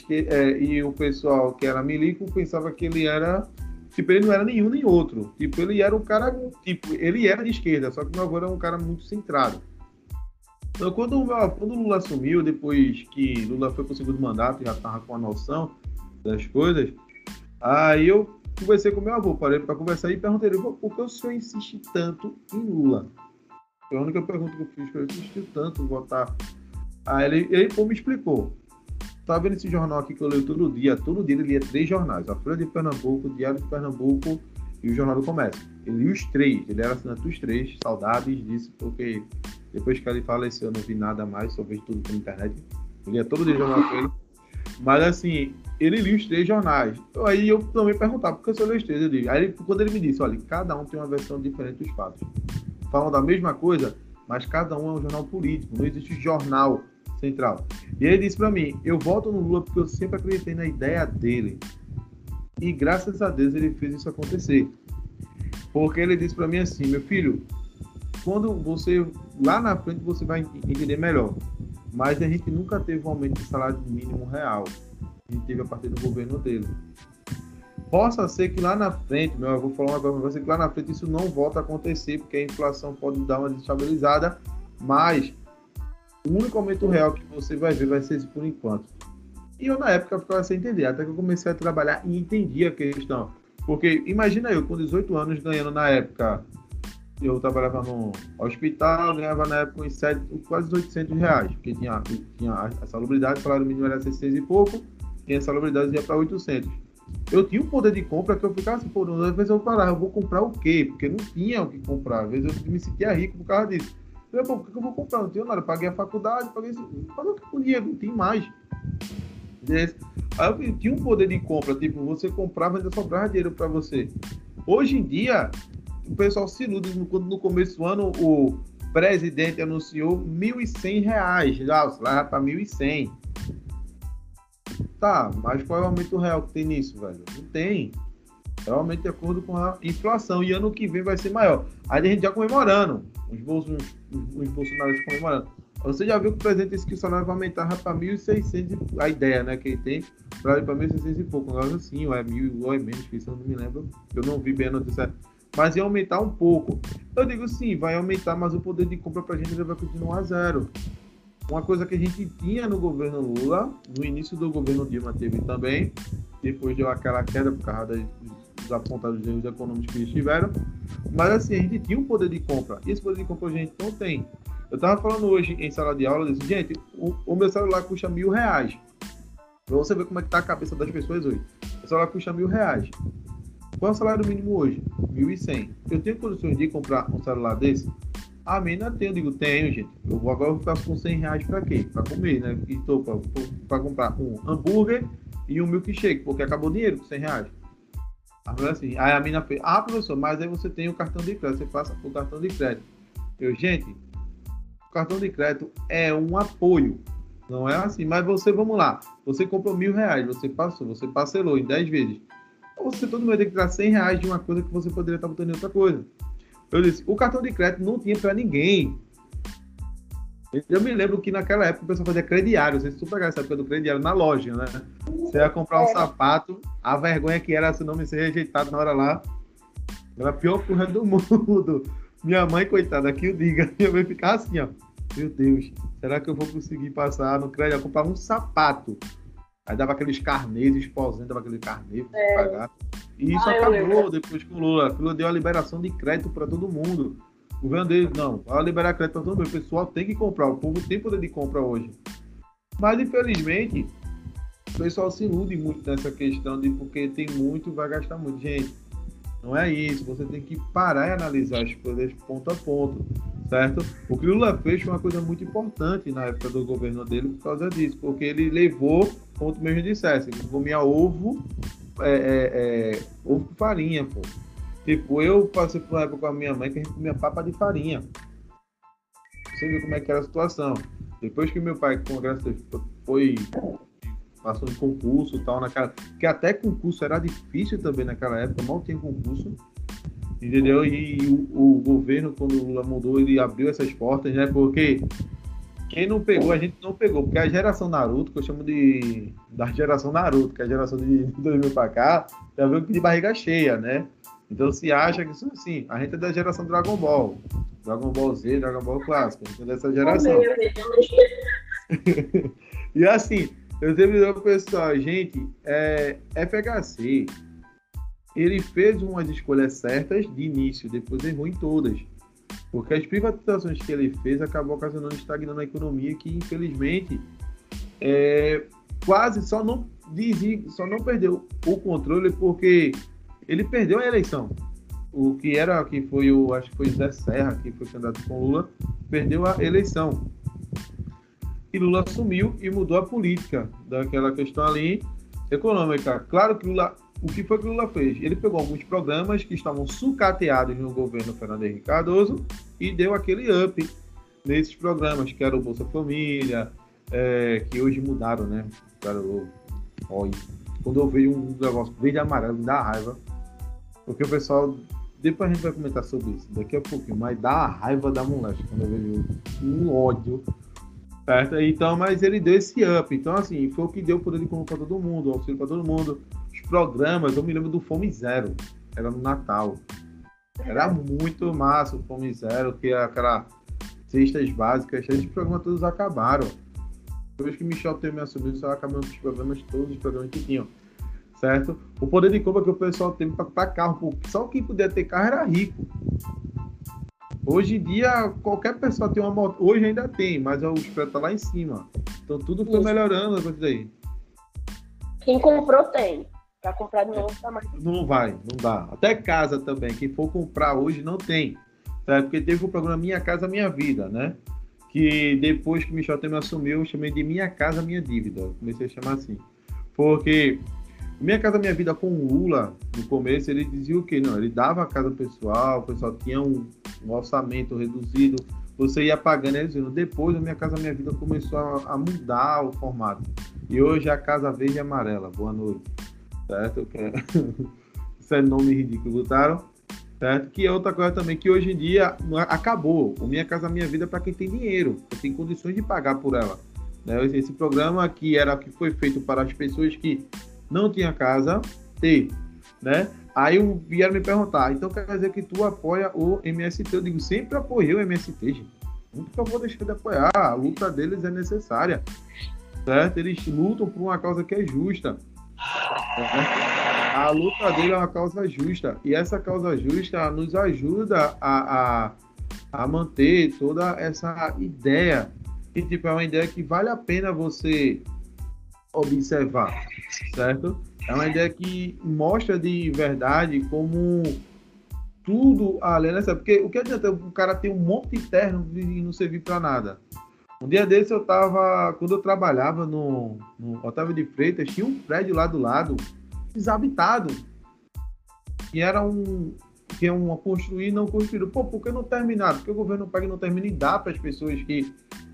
é, e o pessoal que era milico pensava que ele era tipo ele não era nenhum nem outro tipo ele era um cara tipo ele era de esquerda só que meu avô era um cara muito centrado então, quando o, quando Lula assumiu, depois que Lula foi para o segundo mandato, já estava com a noção das coisas, aí eu conversei com meu avô, parei para conversar e perguntei por que o senhor insiste tanto em Lula? Foi a única pergunta que eu fiz, ele insistiu tanto em votar. Aí ele, ele pô, me explicou. Tá vendo esse jornal aqui que eu leio todo dia? Todo dia ele lia três jornais: a Folha de Pernambuco, o Diário de Pernambuco e o Jornal do Comércio. Ele lia os três, ele era assinante dos três, saudades disso, porque depois que ele faleceu, eu não vi nada mais, só vejo tudo pela internet. Eu lia todo dia jornal com ele. Mas assim, ele lia os três jornais. Então, aí eu também perguntava, por que eu só li os três? Eu digo. Aí quando ele me disse, olha, cada um tem uma versão diferente dos fatos. Falam da mesma coisa, mas cada um é um jornal político, não existe jornal central. E ele disse para mim, eu voto no Lula porque eu sempre acreditei na ideia dele. E graças a Deus ele fez isso acontecer. Porque ele disse para mim assim, meu filho, quando você lá na frente você vai entender melhor. Mas a gente nunca teve um aumento de salário mínimo real. A gente teve a partir do governo dele. Possa ser que lá na frente, meu, eu vou falar uma coisa para você, que lá na frente isso não volta a acontecer, porque a inflação pode dar uma desestabilizada, mas o único aumento real que você vai ver vai ser esse por enquanto. E eu na época ficava sem entender, até que eu comecei a trabalhar e entendi a questão. Porque imagina eu com 18 anos ganhando na época eu trabalhava no hospital, ganhava na época uns 7, quase 800 reais, porque tinha, tinha a salubridade, o salário mínimo era 600 e pouco, tinha a salubridade ia para 800. Eu tinha um poder de compra que eu ficava assim, pô, às vezes eu falava, eu vou comprar o quê? Porque não tinha o que comprar, às vezes eu me sentia rico por causa disso. Eu falei, pô, que eu vou comprar? Não tenho nada, eu paguei a faculdade, paguei isso, o que podia, não tem mais. Aí eu tinha um poder de compra, tipo, você comprava e ainda sobrava dinheiro para você. Hoje em dia, o pessoal se ilude quando no começo do ano o presidente anunciou R$ 1.100, já o salário para R$ 1.100. Tá, mas qual é o aumento real que tem nisso, velho? Não tem. Realmente de acordo com a inflação. E ano que vem vai ser maior. Aí a gente já comemorando. Os, bolsos, os, os bolsonaristas comemorando. Você já viu que o presidente disse que o salário vai aumentar para 1.600, a ideia, né, que ele tem, para 1.600 e pouco. Agora sim, ou é mil, ou é menos, que isso eu não me lembro. Eu não vi bem a notícia mas ia aumentar um pouco. Eu digo sim, vai aumentar, mas o poder de compra para a gente vai continuar zero. Uma coisa que a gente tinha no governo Lula, no início do governo Dilma teve também, depois deu aquela queda por causa dos apontados erros econômicos que eles tiveram, mas assim, a gente tinha um poder de compra, e esse poder de compra a gente não tem. Eu estava falando hoje em sala de aula, disse, gente, o, o meu celular custa mil reais. Pra você ver como é que tá a cabeça das pessoas hoje. O celular custa mil reais. Qual é o salário mínimo hoje? 1.100. Eu tenho condições de comprar um celular desse? A mina tem, eu digo, tenho, gente. Eu vou agora eu faço com 100 reais para quê? Para comer, né? Estou para comprar um hambúrguer e um milkshake, porque acabou o dinheiro com 100 reais. Assim, aí a mina fez, ah, professor, mas aí você tem o cartão de crédito, você passa o cartão de crédito. Eu, gente, o cartão de crédito é um apoio, não é assim, mas você, vamos lá, você comprou mil reais, você passou, você parcelou em 10 vezes você todo mundo tem que tirar 100 reais de uma coisa que você poderia estar botando em outra coisa. Eu disse, o cartão de crédito não tinha para ninguém. Eu me lembro que naquela época o pessoal fazia crediário, vocês se pegar essa época do crediário na loja, né? Você ia comprar um é. sapato, a vergonha que era se não me ser rejeitado na hora lá. Era a pior coisa do mundo. Minha mãe, coitada, aqui eu diga, minha mãe ficava assim, ó. Meu Deus, será que eu vou conseguir passar no crédito? Eu comprar um sapato. Aí dava aqueles carnês, esposando, dava aquele carnê pra é. pagar. E isso ah, acabou depois com o Lula. O Lula deu a liberação de crédito para todo mundo. O governo dele, não, vai liberar crédito para todo mundo. O pessoal tem que comprar, o povo tem poder de compra hoje. Mas, infelizmente, o pessoal se ilude muito nessa questão de porque tem muito e vai gastar muito. Gente, não é isso. Você tem que parar e analisar as coisas ponto a ponto, certo? O que Lula fez foi uma coisa muito importante na época do governo dele por causa disso, porque ele levou, como tu mesmo dissesse, comia ovo, é, é, é, ovo com farinha, pô. Tipo, eu passei por uma época com a minha mãe que a gente comia papa de farinha. Você viu como é que era a situação. Depois que meu pai, com graças a Deus, foi passou em concurso e tal, naquela. Que até concurso era difícil também naquela época, mal tinha concurso. Entendeu? E, o, o, governo, quando o Lula mudou, ele abriu essas portas, né? Porque quem não pegou, a gente não pegou. Porque a geração Naruto, que eu chamo de. da geração Naruto, que é a geração de 2000 pra cá, já veio de barriga cheia, né? Então se acha que isso assim, a gente é da geração Dragon Ball. Dragon Ball Z, Dragon Ball clássico, a gente é dessa geração. e assim, eu sempre digo pessoal, gente, é, FHC, ele fez umas escolhas certas de início, depois errou em todas. Porque as privatizações que ele fez acabou ocasionando estagnando a economia que, infelizmente, é, quase só não, dizia, só não perdeu o controle porque ele perdeu a eleição. O que era, que foi o, acho que foi Zé Serra, que foi candidato com Lula, perdeu a eleição. E Lula assumiu e mudou a política daquela questão ali econômica. Claro que Lula, o que foi que Lula fez? Ele pegou alguns programas que estavam sucateados no governo Fernando Henrique Cardoso e deu aquele up nesses programas, que era o Bolsa Família, é, que hoje mudaram, né? Cara, olha, quando eu vejo um negócio verde e amarelo, me dá raiva. Porque o pessoal. Depois a gente vai comentar sobre isso daqui a pouquinho, mas dá a raiva da moleque quando eu vejo um ódio. Certo? Então, mas ele deu esse up. Então, assim, foi o que deu poder de compra para todo mundo, auxílio para todo mundo. Os programas, eu me lembro do Fome Zero, era no Natal. Era muito massa o Fome Zero, que era aquela cestas básicas, esses programas todos acabaram. Depois que Michel teve me assumido, só acabando os programas, todos os programas que tinham certo? O poder de compra que o pessoal teve para carro, só quem podia ter carro era rico. Hoje em dia, qualquer pessoa tem uma moto. Hoje ainda tem, mas o preço tá lá em cima. Então tudo foi Isso. melhorando a daí. Quem comprou tem. Para comprar de novo tá mais. Não vai, não dá. Até casa também. Quem for comprar hoje não tem. Certo? Porque teve o programa Minha Casa Minha Vida, né? Que depois que o Michel me assumiu, eu chamei de Minha Casa Minha Dívida. comecei a chamar assim. Porque minha Casa Minha Vida com o Lula, no começo, ele dizia o quê? Não, ele dava a casa pessoal, o pessoal tinha um, um orçamento reduzido, você ia pagando, eles dizendo, depois a Minha Casa Minha Vida começou a, a, mudar o formato. E hoje é a Casa Verde e Amarela. Boa noite. Certo? Isso é nome ridículo, botaram? Certo? Que é outra coisa também, que hoje em dia acabou. O Minha Casa Minha Vida é para quem tem dinheiro, tem condições de pagar por ela. Né? Esse programa que era que foi feito para as pessoas que não tinha casa, ter, né? Aí vieram me perguntar, então quer dizer que tu apoia o MST? Eu digo, sempre apoiei o MST, gente. Nunca vou deixar de apoiar. A luta deles é necessária. Certo? Eles lutam por uma causa que é justa. Certo? A luta dele é uma causa justa. E essa causa justa nos ajuda a, a, a manter toda essa ideia. E, tipo, é uma ideia que vale a pena você observar, certo? É uma ideia que mostra de verdade como tudo além dessa. Porque o que adianta o cara ter um monte de terno e não servir para nada? Um dia desse eu tava. Quando eu trabalhava no, no Otávio de Freitas, tinha um prédio lá do lado, desabitado. E era um. Que é um construir não construído. Pô, por que não terminar? Porque o governo pega e não termina e dá para as pessoas que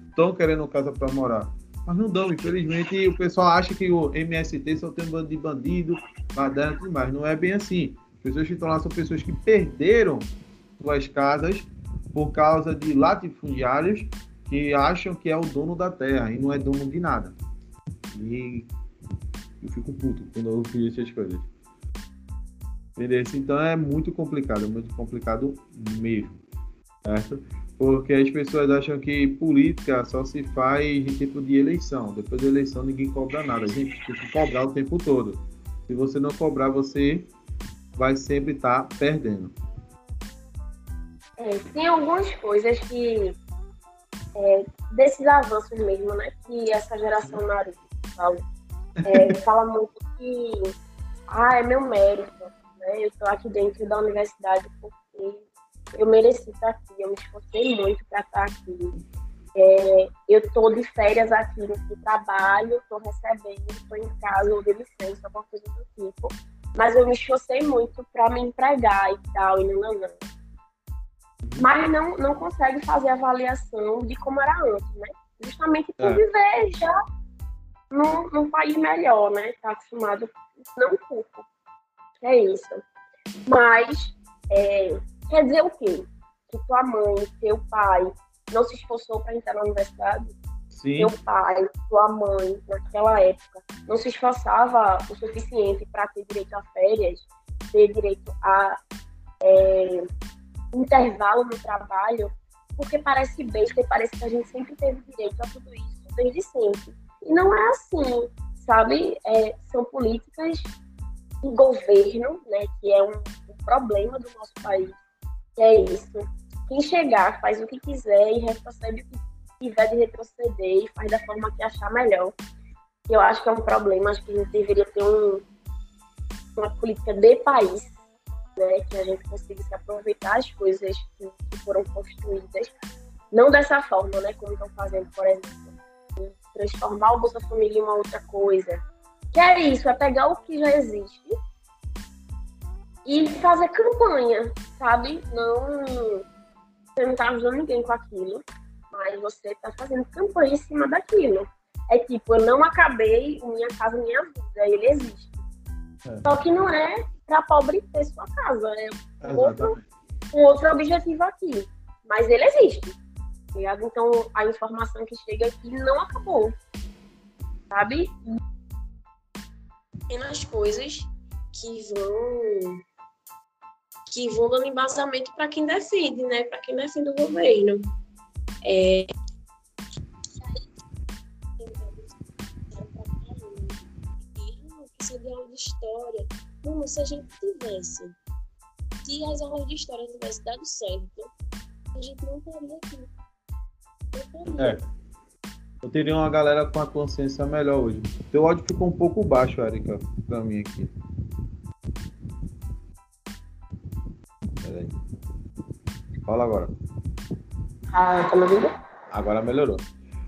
estão querendo casa para morar mas não dão. Infelizmente, o pessoal acha que o MST só tem um bando de bandido, badana e tudo mais. Não é bem assim. As pessoas que estão lá são pessoas que perderam suas casas por causa de latifundiários que acham que é o dono da terra e não é dono de nada. E eu fico puto quando eu ouço essas coisas. Entendeu? Então é muito complicado, muito complicado mesmo. Certo? Porque as pessoas acham que política só se faz em tempo de eleição. Depois da eleição ninguém cobra nada. A gente tem que cobrar o tempo todo. Se você não cobrar, você vai sempre estar tá perdendo. É, tem algumas coisas que é, desses avanços mesmo, né? Que essa geração Naruto fala. É, fala muito que ah, é meu mérito, né? Eu tô aqui dentro da universidade porque eu mereci estar aqui, eu me esforcei muito para estar aqui. É, eu estou de férias aqui nesse trabalho, estou recebendo, estou em casa ou de licença, alguma coisa do tipo. Mas eu me esforcei muito para me empregar e tal, e não, não, não. Mas não, não consegue fazer avaliação de como era antes, né? Justamente por é. viver já num, num país melhor, né? Tá acostumado, não pouco. É isso. Mas, é, quer dizer o quê? Que tua mãe, teu pai, não se esforçou para entrar na universidade? Sim. Teu pai, tua mãe, naquela época, não se esforçava o suficiente para ter direito a férias, ter direito a é, intervalo no trabalho, porque parece besta e parece que a gente sempre teve direito a tudo isso desde sempre. E não é assim, sabe? É, são políticas de governo, né, que é um, um problema do nosso país, é isso quem chegar faz o que quiser e retrocede o que tiver de retroceder e faz da forma que achar melhor. Eu acho que é um problema, acho que a gente deveria ter um, uma política de país, né, que a gente consiga se aproveitar as coisas que, que foram construídas, não dessa forma, né, como estão fazendo, por exemplo, transformar o Bolsa Família em uma outra coisa. Que é isso, é pegar o que já existe e fazer campanha, sabe? Não você não tá ajudando ninguém com aquilo, mas você tá fazendo campanha em cima daquilo. É tipo, eu não acabei Minha Casa Minha Vida, ele existe. É. Só que não é para pobre ter sua casa, é um outro, um outro objetivo aqui. Mas ele existe. Tá então a informação que chega aqui não acabou. Sabe? Pequenas coisas que vão que vão dando embasamento para quem decide, né? Para quem decide o governo. É... Precisa de aula de história. Como se a gente tivesse, se as aulas de história tivessem dado certo, a gente não teria aqui. Não. É. Eu teria uma galera com a consciência melhor hoje. Teu ódio ficou um pouco baixo, Erika, pra mim aqui. Fala agora. Ah, tá me ouvindo? Agora melhorou.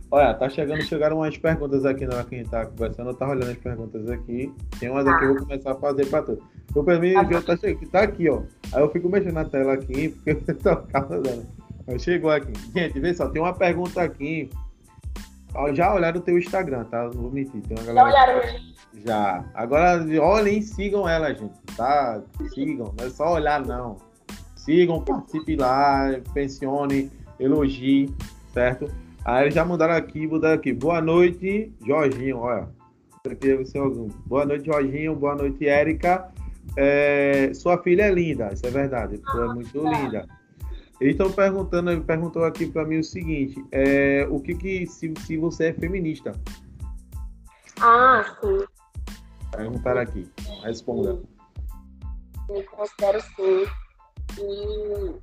Olha, tá chegando, chegaram umas perguntas aqui na hora que a gente tá conversando. Eu tava olhando as perguntas aqui. Tem umas aqui que eu vou começar a fazer pra tu. Eu pra mim, tá, tá, tá aqui, ó. Aí eu fico mexendo na tela aqui, porque eu tô causando. Chegou aqui. Gente, vê só, tem uma pergunta aqui. Já olharam o teu Instagram, tá? Não vou mentir. Tem uma galera... Já olharam Já. Agora olhem e sigam ela, gente. Tá? Sigam. Não é só olhar, não. Sigam, participe lá, pensione, elogie, certo? Aí eles já mandaram aqui, mudaram aqui. Boa noite, Jorginho, olha. Boa noite, Jorginho. Boa noite, Érica. É, sua filha é linda, isso é verdade. Ela é muito linda. Eles estão perguntando, ele perguntou aqui para mim o seguinte: é, o que que se, se você é feminista? Ah, sim. Perguntaram aqui. Responda. Me considero sim. E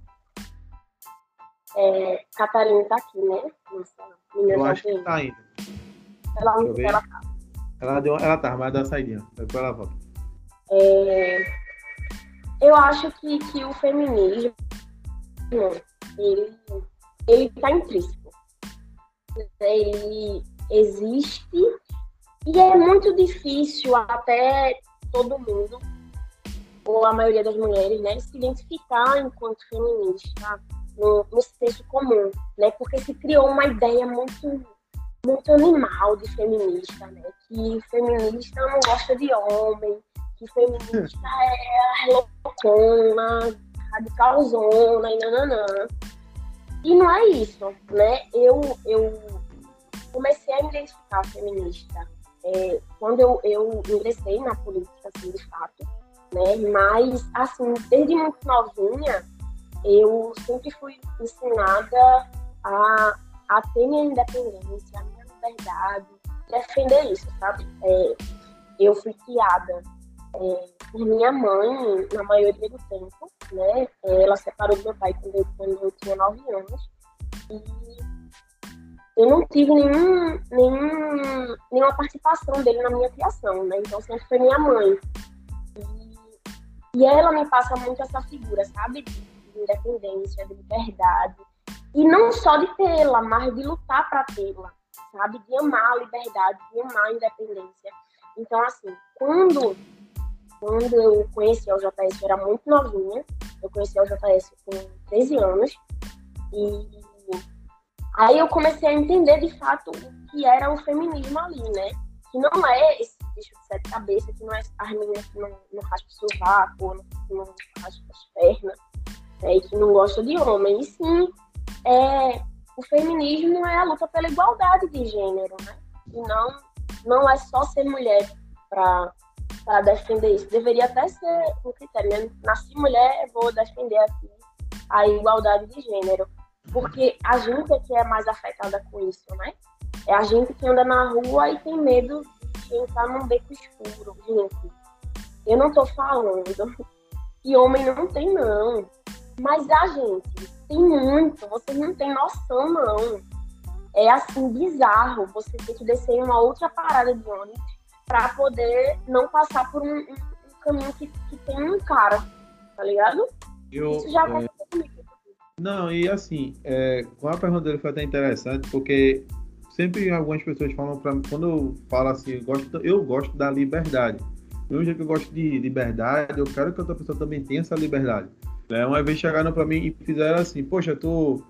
é, Catarina tá aqui, né? Nossa, eu acho que tá ainda. Ela, ela tá. Ela, deu, ela tá, mas deu uma saidinha. Depois ela volta. É, eu acho que, que o feminismo ele, ele tá intrínseco. Ele existe e é muito difícil até todo mundo ou a maioria das mulheres, né, se identificar enquanto feminista no, no senso comum, né, porque se criou uma ideia muito muito animal de feminista, né, que feminista não gosta de homem, que feminista é loucona, radicalzona e nananã. E não é isso, né? Eu, eu comecei a me identificar feminista é, quando eu, eu ingressei na política, assim, de fato, né? Mas, assim, desde muito novinha, eu sempre fui ensinada a, a ter minha independência, a minha liberdade, defender isso, sabe? É, eu fui criada é, por minha mãe, na maioria do tempo, né? Ela separou do meu pai quando eu, quando eu tinha nove anos. E eu não tive nenhum, nenhum, nenhuma participação dele na minha criação, né? Então sempre foi minha mãe. E, e ela me passa muito essa figura, sabe? De, de independência, de liberdade. E não só de tê-la, mas de lutar para tê-la, sabe? De amar a liberdade, de amar a independência. Então, assim, quando, quando eu conheci o JS, eu era muito novinha. Eu conheci o JS com 13 anos. E aí eu comecei a entender, de fato, o que era o feminismo ali, né? Que não é esse bicho de sete cabeças, que não é as meninas que não, não raspam o sovaco, que não raspam as pernas, né? e que não gosta de homem. E sim, é, o feminismo é a luta pela igualdade de gênero, né? E não, não é só ser mulher para defender isso. Deveria até ser um critério. Né? Nasci mulher, vou defender a igualdade de gênero. Porque a gente é que é mais afetada com isso, né? É a gente que anda na rua e tem medo entrar num beco escuro. Gente, eu não tô falando que homem não tem, não. Mas a gente tem muito, vocês não têm noção, não. É assim, bizarro você ter que descer em uma outra parada de ônibus para poder não passar por um, um, um caminho que, que, tem um cara, tá ligado? Eu, Isso já aconteceu é... comigo. Não, e assim, é, com a pergunta dele foi até interessante, porque sempre algumas pessoas falam para mim, quando eu falo assim, eu gosto, eu gosto da liberdade. Do jeito que eu gosto de liberdade, eu quero que outra pessoa também tenha essa liberdade. Né? Uma vez chegaram para mim e fizeram assim, poxa, tu.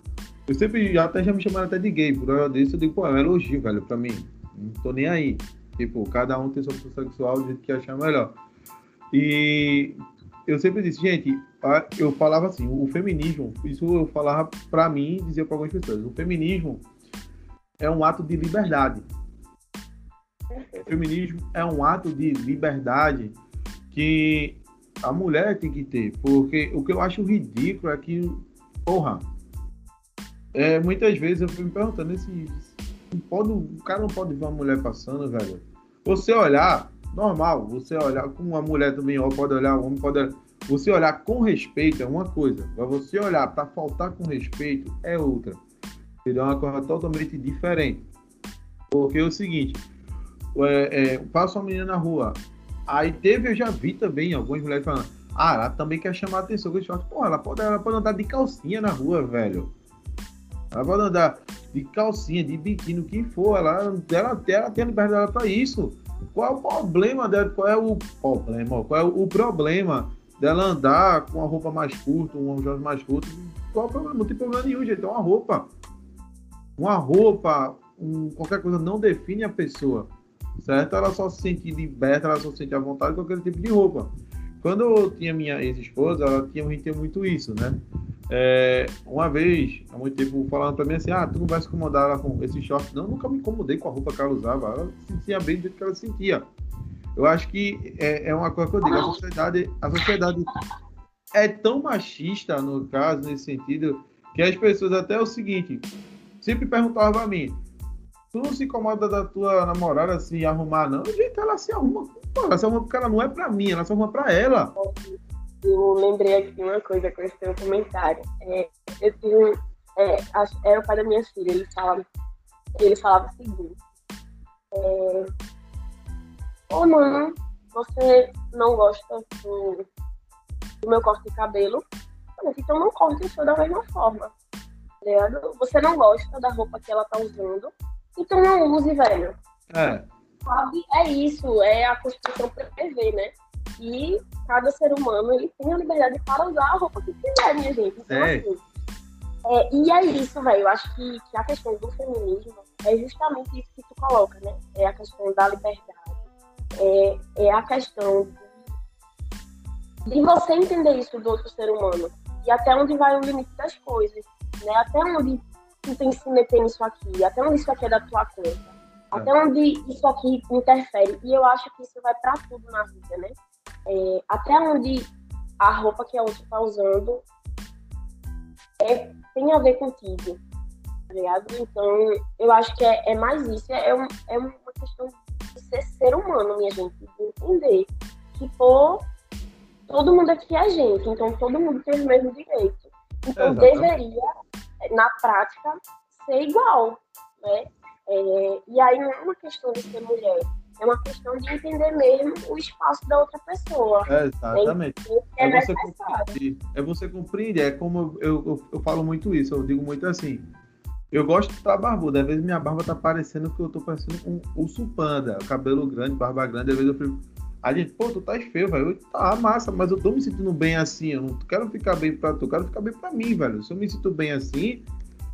Eu sempre até já me chamaram até de gay, por causa disso, eu digo, pô, é um elogio, velho, pra mim. Não tô nem aí. Tipo, cada um tem sua opção sexual do jeito que achar melhor. E eu sempre disse, gente, eu falava assim, o feminismo, isso eu falava para mim, dizia para algumas pessoas, o feminismo é um ato de liberdade. O feminismo é um ato de liberdade que a mulher tem que ter, porque o que eu acho ridículo é que, porra, é, muitas vezes eu fico me perguntando, esse, pode, o cara não pode ver uma mulher passando, velho. Você olhar, normal, você olhar, como uma mulher também pode olhar, um homem pode olhar, você olhar com respeito é uma coisa, mas você olhar para faltar com respeito é outra. Seria uma coisa totalmente diferente. Porque é o seguinte, é, é, passa uma menina na rua, Aí teve, eu já vi também algumas mulheres falando, ah, ela também quer chamar a atenção com short. Pô, ela pode, ela pode andar de calcinha na rua, velho. Ela pode andar de calcinha, de biquíni, o que for. Ela, ela, ela tem a liberdade para isso. Qual é o problema dela? Qual é o problema? Qual é o problema dela andar com uma roupa mais curta, um short mais curto? Qual é o problema? Não tem problema nenhum, gente. É uma roupa. Uma roupa, um, qualquer coisa não define a pessoa certo? Ela só se sente liberta, ela só se sente à vontade com aquele tipo de roupa. Quando eu tinha minha ex-esposa, ela tinha, tinha muito isso, né? É, uma vez, há muito tempo, falando pra mim assim: ah, tu não vai se incomodar com esse short. Não, nunca me incomodei com a roupa que ela usava. Ela se sentia bem do jeito que ela se sentia. Eu acho que é, é uma coisa que eu digo: a sociedade, a sociedade é tão machista, no caso, nesse sentido, que as pessoas, até o seguinte, sempre perguntavam pra mim: Tu não se incomoda da tua namorada se arrumar, não? Jeito ela se arruma. Ela se arruma porque ela não é pra mim, ela se arruma pra ela. Eu lembrei aqui uma coisa com esse teu comentário. É, eu tive. É, era o pai da minha filha, ele falava, ele falava o seguinte. É, Ô, mano, você não gosta do, do meu corte de cabelo? Então não corte o seu da mesma forma. Tá você não gosta da roupa que ela tá usando? Então não use, velho. É. Sabe? É isso, é a Constituição prevê, né? E cada ser humano ele tem a liberdade para usar a roupa que quiser, minha gente. Então, é. assim. É, e é isso, velho. Eu acho que, que a questão do feminismo é justamente isso que tu coloca, né? É a questão da liberdade. É, é a questão de, de você entender isso do outro ser humano. E até onde vai o limite das coisas. Né? Até onde tu tem que se meter nisso aqui? Até onde isso aqui é da tua conta? Até é. onde isso aqui interfere? E eu acho que isso vai para tudo na vida, né? É, até onde a roupa que a outra tá usando é, tem a ver contigo, tá ligado? Então, eu acho que é, é mais isso. É, um, é uma questão de ser ser humano, minha gente. De entender que, pô, todo mundo aqui é gente. Então, todo mundo tem o mesmo direito. Então, deveria na prática, ser igual. né? É, e aí não é uma questão de ser mulher, é uma questão de entender mesmo o espaço da outra pessoa. É, exatamente. É, é, você compreender, é você compreender, é como eu, eu, eu, falo muito isso, eu digo muito assim. Eu gosto de estar barbudo, às vezes minha barba tá parecendo que eu tô parecendo um urso panda, cabelo grande, barba grande, às vezes eu fico. A gente, pô, tu tá feio, velho. Tá massa, mas eu tô me sentindo bem assim. Eu não quero ficar bem pra tu, eu quero ficar bem pra mim, velho. Se eu me sinto bem assim,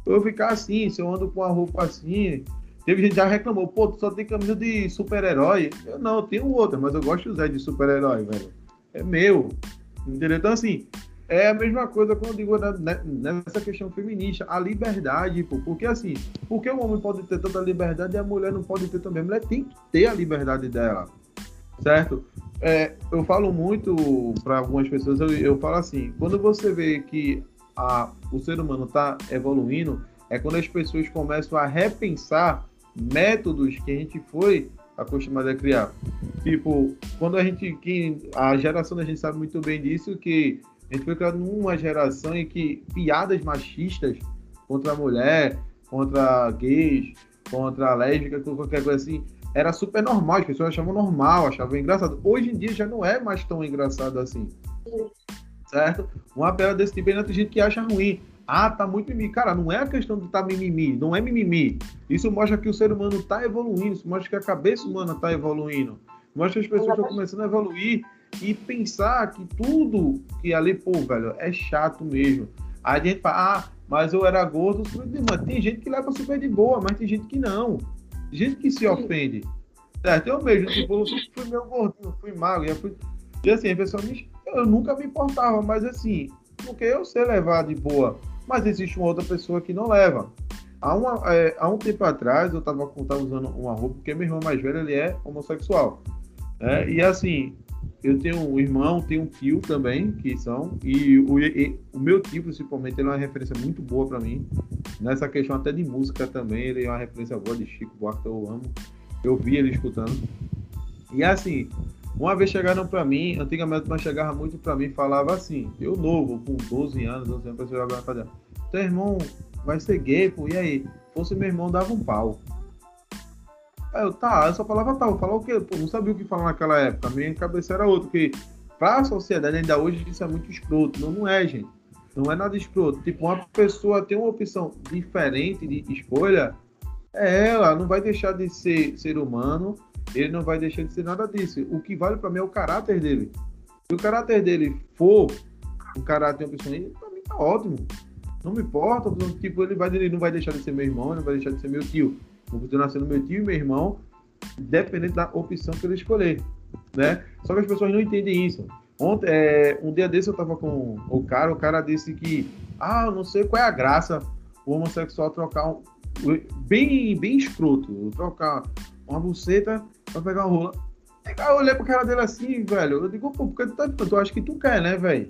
eu vou ficar assim. Se eu ando com uma roupa assim, Teve gente já reclamou, pô, tu só tem camisa de super-herói. Eu não, eu tenho outra, mas eu gosto de usar de super-herói, velho. É meu. Entendeu? Então, assim, é a mesma coisa quando eu digo né, nessa questão feminista, a liberdade, pô. Porque assim, porque o homem pode ter tanta liberdade e a mulher não pode ter também. A mulher tem que ter a liberdade dela. Certo? É, eu falo muito para algumas pessoas, eu, eu falo assim, quando você vê que a, o ser humano está evoluindo, é quando as pessoas começam a repensar métodos que a gente foi acostumado a criar. Tipo, quando a gente, que a geração da gente sabe muito bem disso, que a gente foi criado numa geração em que piadas machistas contra a mulher, contra gays, contra a lésbica, qualquer coisa assim, era super normal, as pessoas achavam normal, achavam engraçado. Hoje em dia já não é mais tão engraçado assim. Certo? Uma piada desse tipo ainda tem gente que acha ruim. Ah, tá muito mimimi. Cara, não é a questão de tá mimimi, não é mimimi. Isso mostra que o ser humano está evoluindo, isso mostra que a cabeça humana está evoluindo. Mostra que as pessoas estão começando a evoluir e pensar que tudo que ali, pô, velho, é chato mesmo. Aí a gente fala, ah, mas eu era gordo, mas tem gente que leva super de boa, mas tem gente que não. Gente que se ofende. Certo? Eu mesmo, tipo, eu fui meio gordinho, fui magro, e, fui... e assim, a pessoa me... eu nunca me importava, mas assim, porque eu sei levar de boa mas existe uma outra pessoa que não leva. Há, uma, é, há um tempo atrás, eu estava usando uma roupa, porque meu irmão mais velho ele é homossexual. É, e assim, eu tenho um irmão, tenho um tio também, que são, e o, e, o meu tio, principalmente, ele é uma referência muito boa para mim. Nessa questão até de música também, ele é uma referência boa de Chico Buarque, eu amo. Eu vi ele escutando. E assim, uma vez chegaram para mim, antigamente nós chegava muito para mim falava assim, eu novo, com 12 anos, 12 anos, a pessoa agora fazer, teu irmão vai ser gay, pô, e aí? Fosse meu irmão, dava um pau. Aí eu, tá, eu só falava tal, falar o quê? Pô, não sabia o que falar naquela época, minha cabeça era outra, porque para a sociedade ainda hoje isso é muito escroto, não, não é, gente. Não é nada escroto. Tipo, uma pessoa tem uma opção diferente de escolha, é ela, não vai deixar de ser ser humano, ele não vai deixar de ser nada disso. O que vale para mim é o caráter dele. Se o caráter dele for um caráter de uma pessoa, para mim tá ótimo. Não me importa, tipo, ele, vai, ele não vai deixar de ser meu irmão, ele não vai deixar de ser meu tio. Vou continuar sendo meu tio e meu irmão, dependendo da opção que ele escolher, né? Só que as pessoas não entendem isso. Ontem, é, um dia desse eu tava com o cara, o cara disse que, ah, não sei qual é a graça o homossexual trocar um, bem, bem escroto, trocar uma buceta pra pegar uma rola. Eu olhei pro cara dele assim, velho. Eu digo, pô, porque tu tá tu acha que tu quer, né, velho?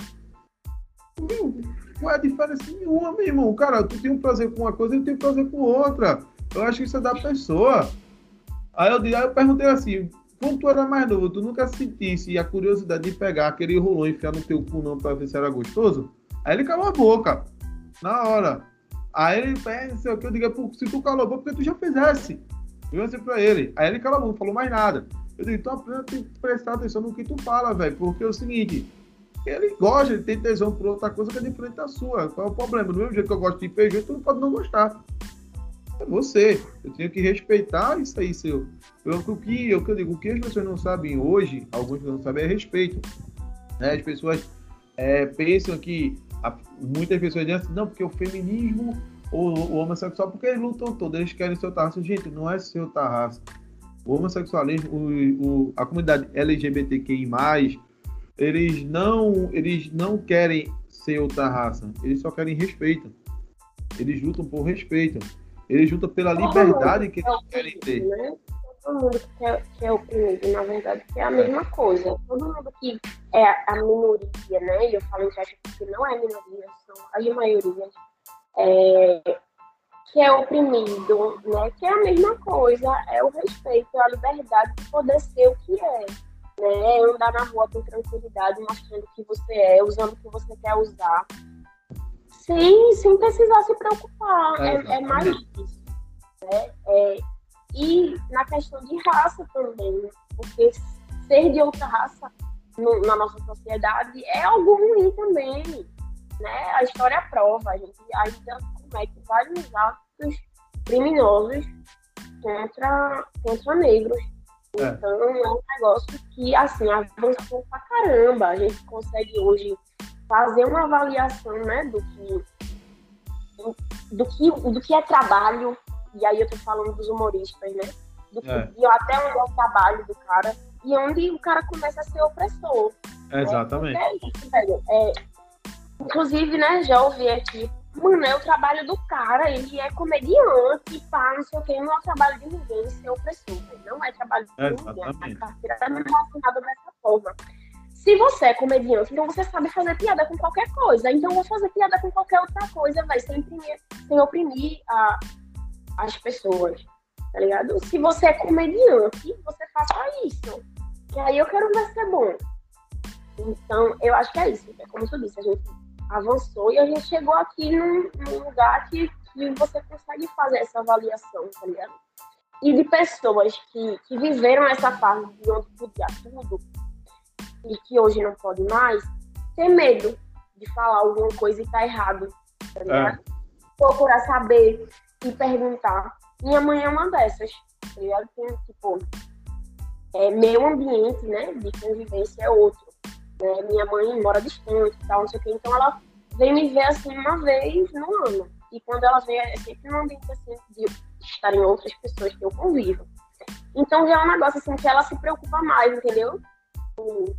Não é diferença nenhuma, meu irmão. Cara, tu tem um prazer com uma coisa eu tenho prazer com outra. Eu acho que isso é da pessoa. Aí eu, aí eu perguntei assim, quando tu era mais novo, tu nunca sentisse a curiosidade de pegar aquele rolão e enfiar no teu cu não pra ver se era gostoso? Aí ele calou a boca. Na hora. Aí ele pensa, o que, eu digo, é se tu calou a boca, porque tu já fizesse. Eu assim pra ele. Aí ele calou a boca, não falou mais nada. Eu digo, então aprenda a prestar atenção no que tu fala, velho. Porque é o seguinte, ele gosta, ele tem tesão por outra coisa que é diferente da sua. Qual é o problema? Do mesmo jeito que eu gosto de feijão, tu não pode não gostar. É você. Eu tenho que respeitar isso aí, seu. Eu, o, que, que eu digo, o que as pessoas não sabem hoje, alguns não sabem, é respeito. Né? As pessoas é, pensam que. A, muitas pessoas dizem assim, não, porque o feminismo o, o homossexual, porque eles lutam todos, eles querem outra raça. Gente, não é outra raça. O homossexualismo, o, o, a comunidade LGBTQI, eles não, eles não querem ser outra raça, eles só querem respeito. Eles lutam por respeito. Eles lutam pela liberdade que eles querem ter. Né? Todo mundo que é, que é oprimido, na verdade, que é a mesma coisa. Todo mundo que é a minoria, né? E eu falo que acho que não é minoria, são as maiorias é, que é oprimido, né? Que é a mesma coisa, é o respeito, é a liberdade de poder ser o que é. Né? É andar na rua com tranquilidade, mostrando o que você é, usando o que você quer usar. Sem, sem precisar se preocupar. É, é, é mais isso. Né? É, e na questão de raça também, porque ser de outra raça no, na nossa sociedade é algo ruim também. Né? A história prova, a gente ainda comete vários atos criminosos contra, contra negros. É. Então é um negócio que assim avançou pra caramba. A gente consegue hoje fazer uma avaliação né, do que do que, do que é trabalho, e aí eu tô falando dos humoristas, né? Do que, é. E até onde é o trabalho do cara, e onde o cara começa a ser opressor. Né? Exatamente. É, isso, velho. É, inclusive, né, já ouvi aqui, mano, é o trabalho do cara, ele é comediante, pá, não sei o que, não é o trabalho de ninguém ser opressor, não é trabalho de Exatamente. ninguém, a carteira é relacionada dessa forma. Se você é comediante, então você sabe fazer piada com qualquer coisa. Então vou fazer piada com qualquer outra coisa, vai, sem sem oprimir a, as pessoas. Tá ligado? Se você é comediante, você faça isso. Que aí eu quero ver se é bom. Então, eu acho que é isso. É como tu disse, a gente avançou e a gente chegou aqui num, num lugar que, que você consegue fazer essa avaliação, tá ligado? E de pessoas que, que viveram essa fase de onde podia tudo, e que hoje não pode mais, ter medo de falar alguma coisa e tá errado, tá é. ligado? É. Procurar saber e perguntar. Minha mãe é uma dessas, tá ligado? Tem, tipo, é, meu ambiente, né, de convivência é outro. Né? Minha mãe mora distante e tal, não sei o quê, então ela vem me ver assim uma vez no ano. E quando ela vem, é sempre num ambiente assim de estar em outras pessoas que eu convivo. Então já é um negócio assim que ela se preocupa mais, entendeu? Vou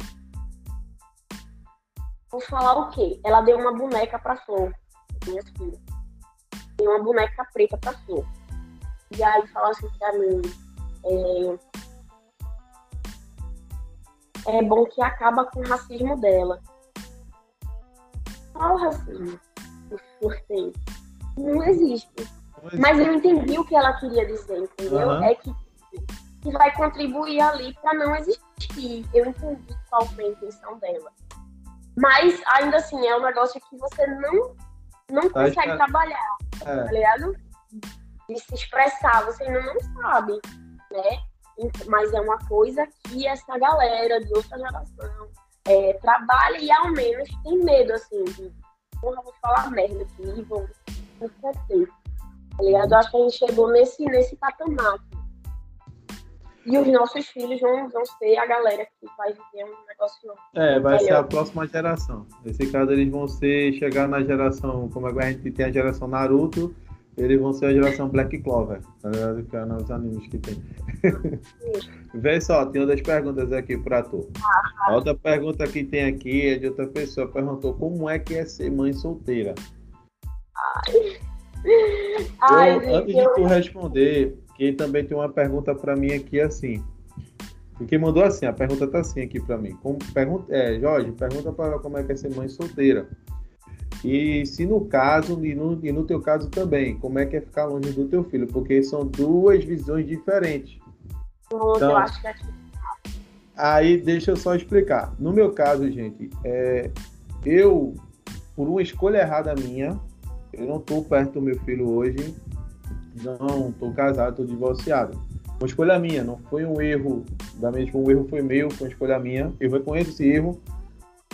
falar o quê? Ela deu uma boneca pra Flor, minha filha. Deu uma boneca preta pra Flor. E aí fala assim pra mim, é, é bom que acaba com o racismo dela. Qual o racismo que Flor tem? Não existe. Mas eu entendi o que ela queria dizer, entendeu? Uhum. É que, que vai contribuir ali para não existir. Eu entendi qual foi a intenção dela. Mas ainda assim, é um negócio que você não, não consegue é. trabalhar, é. tá ligado? De se expressar, você ainda não sabe, né? Mas é uma coisa que essa galera de outra geração é, trabalha e ao menos tem medo, assim, de porra, vou falar merda aqui e vou me conter. Tá ligado? Acho que a gente chegou nesse, nesse patamar e os nossos filhos vão, vão ser a galera que vai viver um negócio novo. É, vai melhor. ser a próxima geração. Nesse caso, eles vão ser, chegar na geração, como a gente tem a geração Naruto, eles vão ser a geração Black Clover, tá ligado? Que é os animes que tem. Vê só, tem outras perguntas aqui para tu. Ah, a outra pergunta que tem aqui é de outra pessoa, perguntou como é que é ser mãe solteira. Ai. Ai, eu, antes de tu responder, que também tem uma pergunta para mim aqui assim. Porque mandou assim, a pergunta tá assim aqui para mim. Como, pergunta, é, Jorge, pergunta para como é que é ser mãe solteira. E se no caso, e no, e no teu caso também, como é que é ficar longe do teu filho? Porque são duas visões diferentes. então, eu acho que é Aí deixa eu só explicar. No meu caso, gente, é, eu, por uma escolha errada minha, eu não estou perto do meu filho hoje não, tô casado, tô divorciado. Uma escolha minha, não foi um erro da mesma, um erro foi meu, foi uma escolha minha. Eu reconheço esse erro,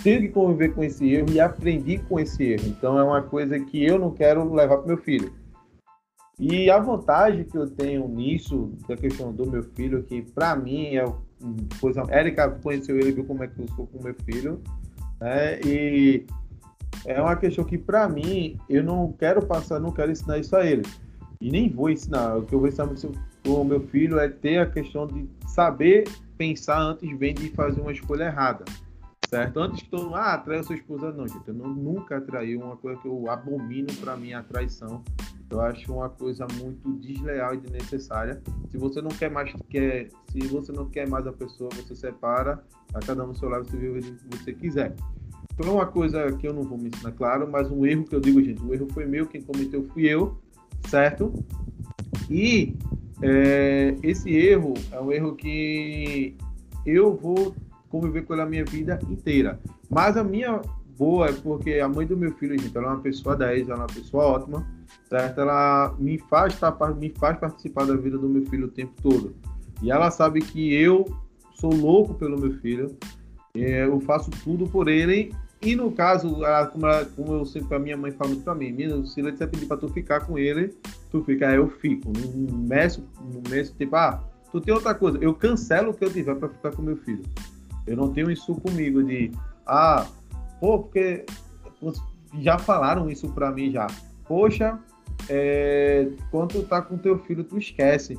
tive que conviver com esse erro e aprendi com esse erro. Então é uma coisa que eu não quero levar para meu filho. E a vantagem que eu tenho nisso, da questão do meu filho, que para mim é coisa. Érica conheceu ele, viu como é que eu sou com meu filho, né? E é uma questão que para mim eu não quero passar, não quero ensinar isso a ele e nem vou ensinar. O que eu vou ensinar para o meu filho é ter a questão de saber pensar antes bem de fazer uma escolha errada. Certo? Antes que mundo, ah, a sua esposa, não, gente. Eu não, nunca atraí uma coisa que eu abomino para mim a traição. Eu acho uma coisa muito desleal e desnecessária. Se você não quer mais quer, se você não quer mais a pessoa, você separa, a cada um no seu lado, você vive o que você quiser. Então é uma coisa que eu não vou me ensinar, claro, mas um erro que eu digo, gente, o erro foi meu, quem cometeu fui eu, certo? E é, esse erro é um erro que eu vou conviver com ele a minha vida inteira. Mas a minha boa é porque a mãe do meu filho, gente, ela é uma pessoa 10, ela é uma pessoa ótima, certo? Ela me faz, me faz participar da vida do meu filho o tempo todo. E ela sabe que eu sou louco pelo meu filho, é, eu faço tudo por ele. E no caso, ela, como, ela, como, eu sempre, a minha mãe fala muito pra mim, se ele pedir pra tu ficar com ele, tu fica, eu fico. Não meço, não meço, tipo, ah, tu tem outra coisa, eu cancelo o que eu tiver pra ficar com meu filho. Eu não tenho isso comigo de, ah, pô, porque já falaram isso pra mim já. Poxa, é, quando tu tá com teu filho, tu esquece.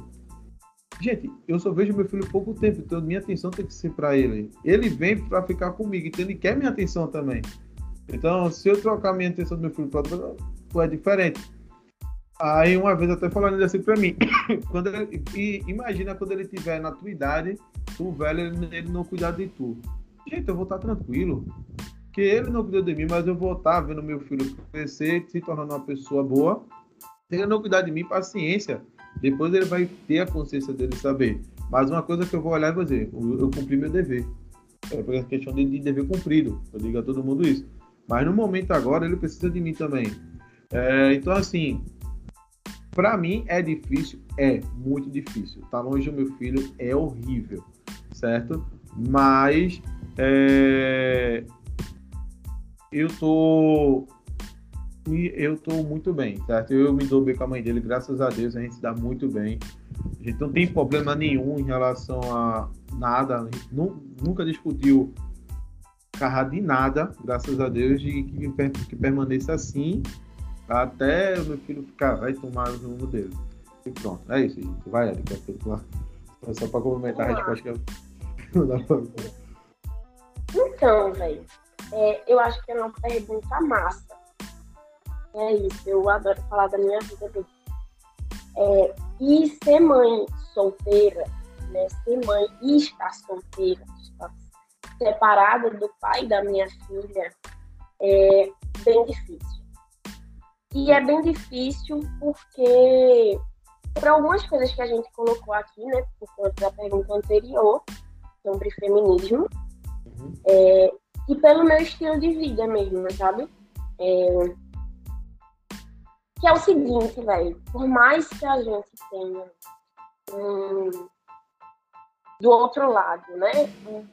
Gente, eu só vejo meu filho pouco tempo, então minha atenção tem que ser para ele. Ele vem para ficar comigo, então ele quer minha atenção também. Então, se eu trocar minha atenção do meu filho para outro, é diferente. Aí uma vez até falando assim para mim, quando ele, e imagina quando ele tiver na tua idade, tu velho, ele, ele não cuidar de tu. Gente, eu vou estar tranquilo. Que ele não cuidou de mim, mas eu vou estar vendo meu filho crescer, se tornando uma pessoa boa. Se ele não cuidar de mim, paciência. Depois ele vai ter a consciência dele saber. Mas uma coisa que eu vou olhar e vou dizer, eu cumpri meu dever. É a questão de, de dever cumprido. Eu digo a todo mundo isso. Mas no momento agora ele precisa de mim também. É, então assim, para mim é difícil, é muito difícil. Tá longe do meu filho é horrível, certo? Mas é, eu tô eu tô muito bem, certo? Eu me dou bem com a mãe dele, graças a Deus, a gente se dá muito bem. A gente não tem problema nenhum em relação a nada, a gente nunca discutiu carro de nada, graças a Deus, e que, que permaneça assim até o meu filho ficar, vai tomar o rumo dele. E pronto, é isso, gente. Vai, Erika, é só para complementar, a acho que é... Então, velho, é, eu acho que é uma pergunta massa é isso, eu adoro falar da minha vida. É, e ser mãe solteira, né, ser mãe e estar solteira, estar separada do pai da minha filha, é bem difícil. E é bem difícil porque, por algumas coisas que a gente colocou aqui, né, por conta da pergunta anterior, sobre feminismo, uhum. é, e pelo meu estilo de vida mesmo, sabe? É, que é o seguinte, velho. Por mais que a gente tenha um, do outro lado, né? Um,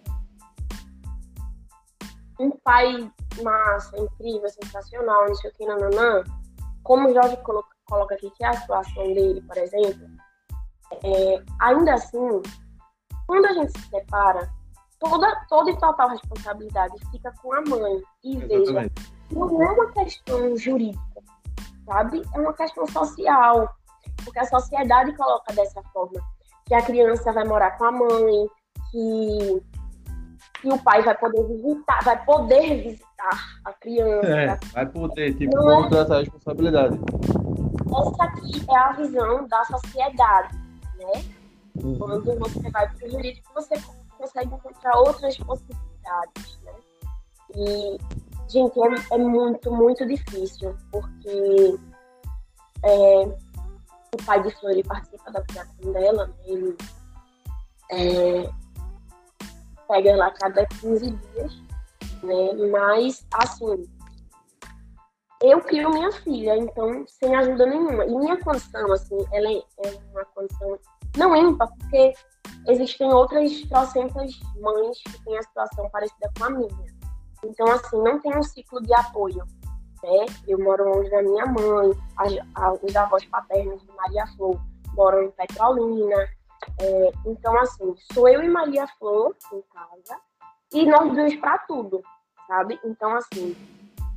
um pai massa, incrível, sensacional, não sei o que, nananã. Como o Jorge coloca, coloca aqui, que é a situação dele, por exemplo, é, ainda assim, quando a gente se separa, toda, toda e total responsabilidade fica com a mãe. E Exatamente. veja, não é uma questão jurídica sabe? É uma questão social, porque a sociedade coloca dessa forma, que a criança vai morar com a mãe, que, que o pai vai poder visitar, vai poder visitar a criança. É, vai poder, tipo, Não é... essa responsabilidade. Essa aqui é a visão da sociedade, né? Uhum. Quando você vai para o jurídico, você consegue encontrar outras possibilidades, né? E Gente, é, é muito, muito difícil, porque é, o pai de Flor participa da criação dela, né? ele é, pega lá cada 15 dias, né? Mas, assim, eu crio minha filha, então, sem ajuda nenhuma. E minha condição, assim, ela é, é uma condição não ímpar, porque existem outras trocentas mães que têm a situação parecida com a minha. Então, assim, não tem um ciclo de apoio. Né? Eu moro longe da minha mãe, os avós paternos de Maria Flor moram em Petrolina. É, então, assim, sou eu e Maria Flor em casa e nós dois para tudo, sabe? Então, assim,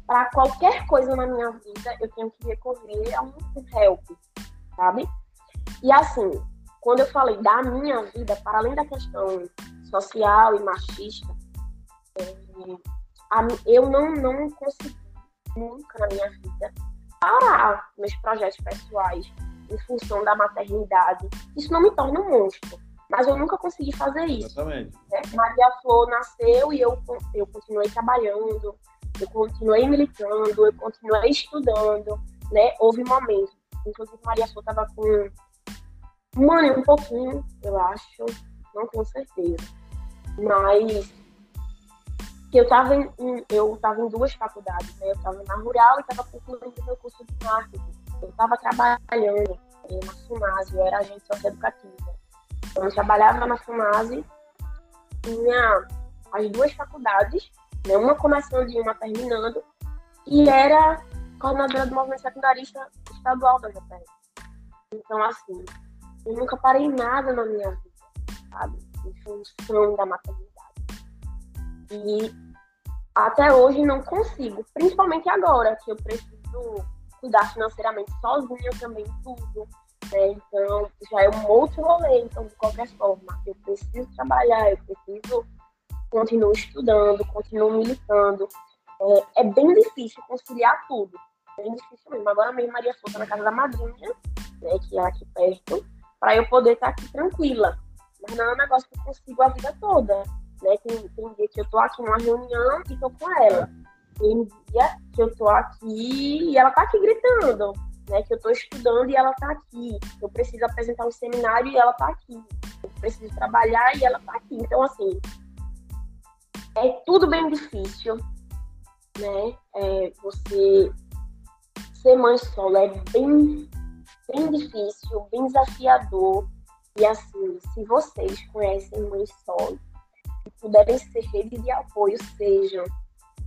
para qualquer coisa na minha vida, eu tenho que recorrer a um help, sabe? E assim, quando eu falei da minha vida, para além da questão social e machista, é, eu não, não consegui nunca na minha vida parar meus projetos pessoais em função da maternidade. Isso não me torna um monstro, mas eu nunca consegui fazer isso. Exatamente. Né? Maria Flor nasceu e eu, eu continuei trabalhando, eu continuei militando, eu continuei estudando, né? Houve momentos, inclusive Maria Flor estava com um ano um pouquinho, eu acho, não tenho certeza. Mas que eu estava em, eu tava em duas faculdades, né? Eu estava na Rural e estava concluindo meu curso de marketing. Eu estava trabalhando na FUNASE, eu era agente socioeducativa. Então, eu trabalhava na FUNASE, tinha as duas faculdades, né? uma começando e uma terminando, e era coordenadora do movimento secundarista estadual da JPR. Então, assim, eu nunca parei nada na minha vida, sabe? Em função da maternidade. E até hoje não consigo, principalmente agora, que eu preciso cuidar financeiramente sozinha também, tudo. Né? Então, já é um outro rolê, então, de qualquer forma. Eu preciso trabalhar, eu preciso continuar estudando, continuar militando. É, é bem difícil conciliar tudo. Bem difícil mesmo. Agora mesmo, Maria Souza na casa da madrinha, né, que é aqui perto, para eu poder estar aqui tranquila. Mas não é um negócio que eu consigo a vida toda. Né? Tem, tem dia que eu tô aqui numa reunião e tô com ela. Tem dia que eu tô aqui e ela tá aqui gritando. Né, que eu estou estudando e ela está aqui. Eu preciso apresentar um seminário e ela está aqui. Eu preciso trabalhar e ela está aqui. Então, assim, é tudo bem difícil, né? É, você ser mãe solo é bem, bem difícil, bem desafiador. E assim, se vocês conhecem mãe solo puderem ser redes de apoio, sejam.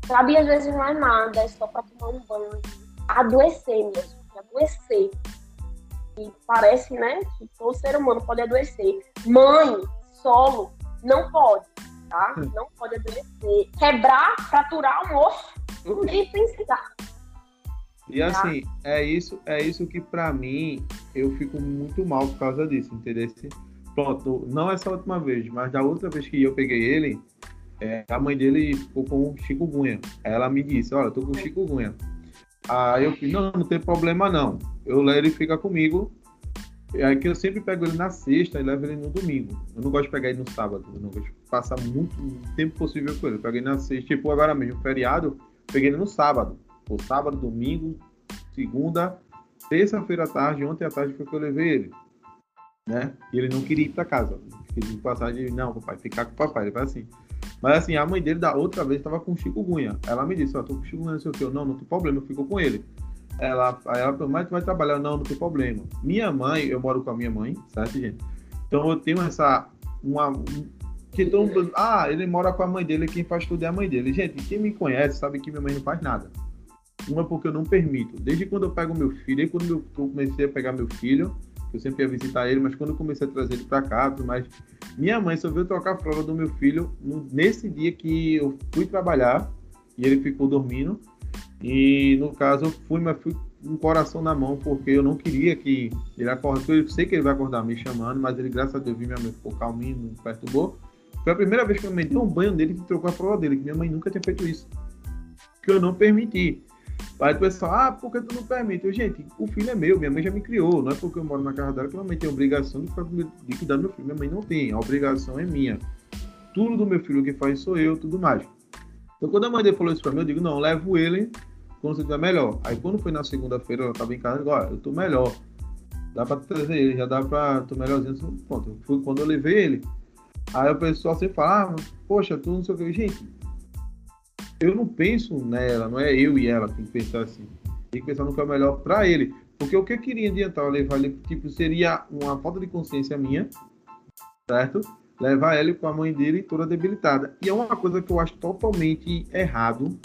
Sabe, às vezes não é nada, é só para tomar um banho. Adoecer mesmo, adoecer. E parece, né, que todo ser humano pode adoecer. Mãe, solo, não pode, tá? Hum. Não pode adoecer. Quebrar, fraturar o osso, e pensar. E tá? assim, é isso, é isso que para mim eu fico muito mal por causa disso, entendeu? Pronto, não essa última vez, mas da outra vez que eu peguei ele, é, a mãe dele ficou com chikungunya. Ela me disse, olha, tô com chikungunya. Aí eu falei, não, não tem problema não. Eu levo ele fica comigo. É que eu sempre pego ele na sexta e levo ele no domingo. Eu não gosto de pegar ele no sábado. Eu não gosto de passar muito tempo possível com ele. Eu peguei na sexta, tipo agora mesmo, feriado, peguei ele no sábado. Pô, sábado, domingo, segunda, terça-feira à tarde, ontem à tarde foi que eu levei ele. Né? E ele não queria ir para casa. Passar de, não, papai, ficar com o papai. Ele vai assim. Mas assim, a mãe dele da outra vez estava com chikungunya. Ela me disse, ó, tô com chikungunya, não sei o que. Eu, não, não tem problema, eu fico com ele. Ela, aí ela falou, mas tu vai trabalhar? Não, não tem problema. Minha mãe, eu moro com a minha mãe, certo, gente? Então eu tenho essa, uma, que todo mundo, ah, ele mora com a mãe dele, quem faz tudo é a mãe dele. Gente, quem me conhece sabe que minha mãe não faz nada. Uma porque eu não permito. Desde quando eu pego meu filho, desde quando eu comecei a pegar meu filho, eu sempre ia visitar ele, mas quando eu comecei a trazer ele para cá, mas minha mãe só veio trocar a fralda do meu filho no, nesse dia que eu fui trabalhar e ele ficou dormindo. E no caso eu fui, mas fui com o coração na mão, porque eu não queria que ele acordasse. Eu sei que ele vai acordar me chamando, mas ele, graças a Deus, minha mãe ficou calminho, não perturbou. Foi a primeira vez que minha mãe deu um banho dele e trocou a fralda dele, que minha mãe nunca tinha feito isso. Que eu não permiti. Aí o pessoal, ah, por que tu não permite? Eu, gente, o filho é meu, minha mãe já me criou, não é porque eu moro na casa dela que minha mãe tem obrigação de, de cuidar do meu filho. Minha mãe não tem, a obrigação é minha. Tudo do meu filho que faz sou eu, tudo mais. Então quando a mãe dele falou isso pra mim, eu digo, não, levo ele quando você estiver melhor. Aí quando foi na segunda-feira, ela tava em casa, agora eu tô melhor. Dá pra trazer ele, já dá pra, tô melhorzinho. Pronto, foi quando eu levei ele. Aí o pessoal sempre fala, ah, poxa, tu não sei o que. Gente, eu não penso nela, não é eu e ela, tem que pensar assim. Tem que pensar no que é melhor para ele. Porque o que eu queria adiantar, levar ele, tipo, seria uma falta de consciência minha, certo? Levar ele com a mãe dele toda debilitada. E é uma coisa que eu acho totalmente errado.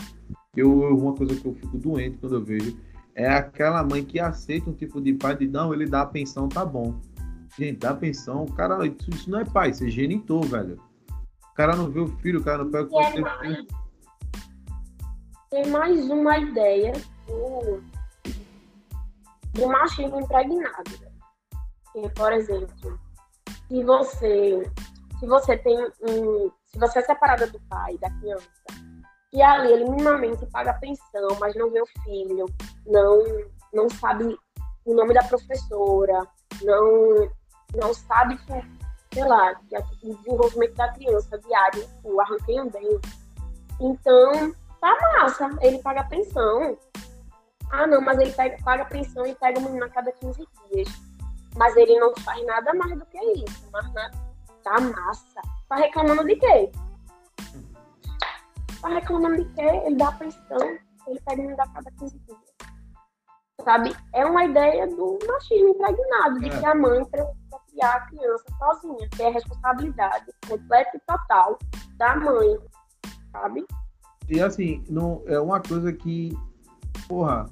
Eu, uma coisa que eu fico doente quando eu vejo é aquela mãe que aceita um tipo de pai de não, ele dá a pensão, tá bom. Gente, dá a pensão, cara, isso, isso não é pai, isso é genitor, velho. O cara não vê o filho, o cara não pega o filho tem mais uma ideia do, do machismo impregnado. Que, por exemplo, se você, se você tem um. Se você é separada do pai, da criança, e ali ele minimamente paga pensão, mas não vê o filho, não, não sabe o nome da professora, não, não sabe que, sei lá, que o desenvolvimento da criança diário, o arranquei um. Então, Tá massa, ele paga pensão. Ah, não, mas ele pega, paga pensão e pega o menino a cada 15 dias. Mas ele não faz nada mais do que isso. Mas nada. Tá massa. Tá reclamando de quê? Tá reclamando de quê? Ele dá pensão, ele pega e me dá cada 15 dias. Sabe? É uma ideia do machismo impregnado, de É. que a mãe precisa criar a criança sozinha, que é a responsabilidade completa e total da mãe, sabe? E assim, não, é uma coisa que, porra,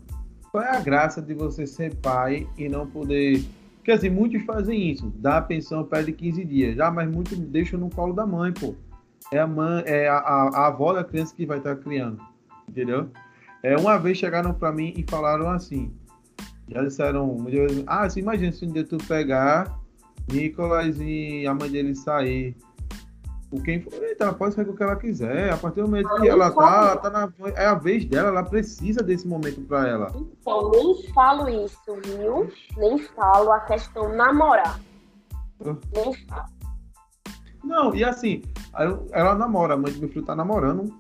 qual é a graça de você ser pai e não poder. Porque assim, muitos fazem isso, dá a pensão, pede 15 dias, já, mas muitos deixam no colo da mãe, pô. É a mãe, é a, a, a avó da criança que vai estar criando, entendeu? É, uma vez chegaram pra mim e falaram assim, já disseram, ah, você imagina se um dia tu pegar Nicolas e a mãe dele sair. O quem eita, ela pode com o que ela quiser. A partir do momento que ela tá, ela tá na, é a vez dela, ela precisa desse momento pra ela. Então, nem falo isso, viu? Nem falo a questão namorar. Nem falo. Não, e assim, ela namora, a mãe do meu filho tá namorando.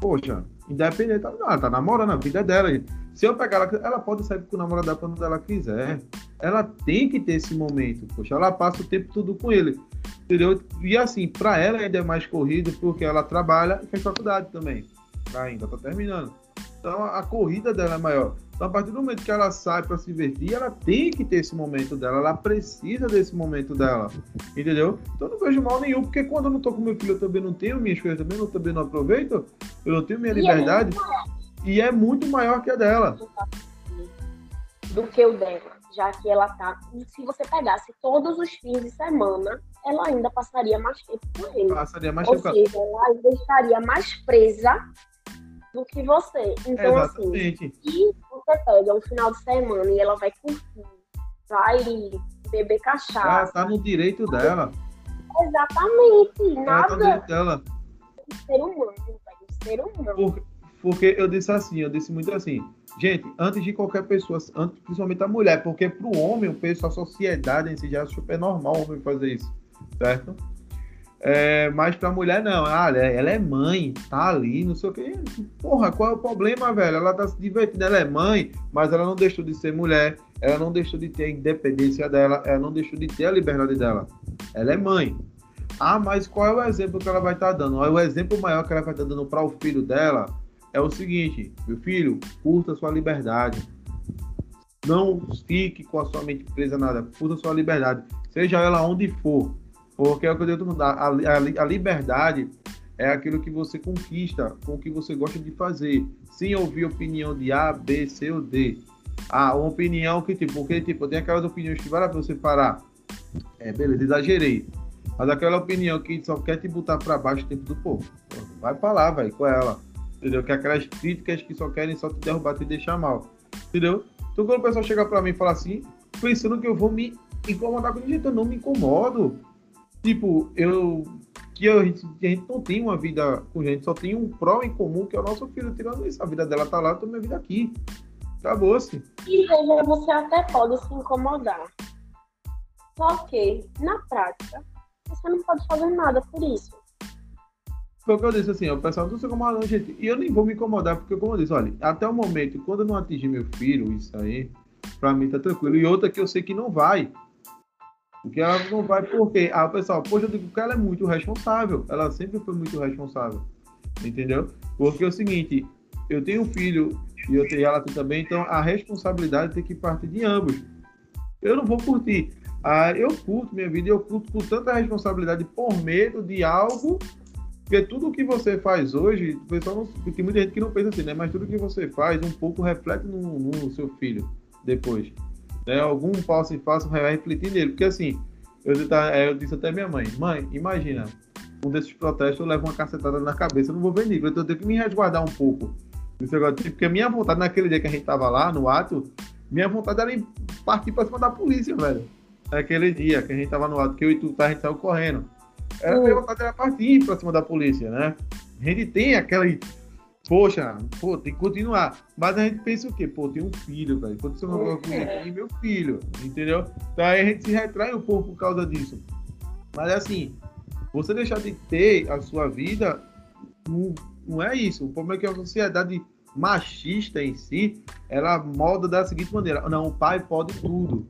Poxa, independente, ela ela tá namorando, a vida é dela. gente. Se eu pegar ela, ela pode sair com o namorado dela quando ela quiser. Ela tem que ter esse momento, poxa, ela passa o tempo todo com ele. Entendeu? E assim, pra ela ainda é mais corrido, porque ela trabalha e faz faculdade também. Ainda tá terminando. Então a corrida dela é maior. Então, a partir do momento que ela sai para se divertir, ela tem que ter esse momento dela, ela precisa desse momento dela. Entendeu? Então eu não vejo mal nenhum, porque quando eu não tô com meu filho, eu também não tenho minhas coisas, também, eu também não aproveito, eu não tenho minha E é liberdade, e é muito maior que a dela. do que o dela, já que ela tá. Se você pegasse todos os fins de semana, ela ainda passaria mais tempo com ele. Passaria mais Ou tempo. com ela. seja, ela ainda estaria mais presa do que você. Então, assim, Exatamente. se você pega um final de semana e ela vai curtir, vai beber Ela cachaça, tá no direito dela. exatamente, Ela tá no nada direito dela. de ser humano, velho, de ser humano. Por- Porque eu disse assim, eu disse muito assim, gente, antes de qualquer pessoa, antes, principalmente a mulher, porque pro homem, o peso, a sociedade em si já é super normal o homem fazer isso, certo? É, mas pra mulher não, ah, ela ela é mãe, tá ali, não sei o que. Porra, qual é o problema, velho? Ela tá se divertindo, ela é mãe, mas ela não deixou de ser mulher, ela não deixou de ter a independência dela, ela não deixou de ter a liberdade dela. Ela é mãe. Ah, mas qual é o exemplo que ela vai estar dando? O exemplo maior que ela vai estar dando para o filho dela é o seguinte: meu filho, curta sua liberdade. Não fique com a sua mente presa nada. Curta sua liberdade. Seja ela onde for. Porque é o que eu todo mundo, a, a, a liberdade é aquilo que você conquista com o que você gosta de fazer. Sem ouvir opinião de A, B, C ou D. Ah, uma opinião que, tipo, porque, tipo, tem aquelas opiniões que vale a pena você parar. É, beleza, exagerei. Mas aquela opinião que só quer te botar pra baixo o tempo do povo. Vai pra lá, vai, com ela. Entendeu? Que é aquelas críticas que só querem só te derrubar, te deixar mal. Entendeu? Então quando o pessoal chega pra mim e fala assim, pensando que eu vou me incomodar com o jeito, eu não me incomodo. Tipo, eu. Que a, gente, não tem uma vida com gente, só tem um pró em comum, que é o nosso filho. Tirando isso, a vida dela tá lá, eu tô minha vida aqui. Acabou-se. E você até pode se incomodar. Só que, na prática, você não pode fazer nada por isso. Foi o que eu disse assim, o pessoal não se incomoda, não, gente. E eu nem vou me incomodar, porque, como eu disse, olha, até o momento, quando eu não atingir meu filho, isso aí, pra mim tá tranquilo. E outra que eu sei que não vai. Porque ela não vai, porque. Ah, pessoal, poxa, eu digo que ela é muito responsável. Ela sempre foi muito responsável. Entendeu? Porque é o seguinte, eu tenho um filho e eu tenho ela também, então a responsabilidade tem que partir de ambos. Eu não vou curtir. Ah, eu curto minha vida, eu curto com tanta responsabilidade por medo de algo porque tudo que você faz hoje, o pessoal não, tem muita gente que não pensa assim, né? Mas tudo que você faz um pouco reflete no, no seu filho depois. Né? Algum passo e passo vai refletir nele. Porque assim, eu, eu disse até minha mãe, mãe, imagina, um desses protestos eu levo uma cacetada na cabeça, eu não vou ver nível, então eu tenho que me resguardar um pouco. Negócio, porque a minha vontade naquele dia que a gente tava lá, no ato, minha vontade era ir partir pra cima da polícia, velho. Naquele dia que a gente tava no ato, que eu e tu, a gente saiu correndo. Era minha vontade era partir pra cima da polícia, né? A gente tem aquela. Poxa, pô, tem que continuar. Mas a gente pensa o quê? Pô, tem um filho, velho. Quando você não tem meu filho, entendeu? Então aí a gente se retrai um pouco por causa disso. Mas assim, você deixar de ter a sua vida, não, não é isso. O problema é que a sociedade machista em si, ela molda da seguinte maneira: não, o pai pode tudo.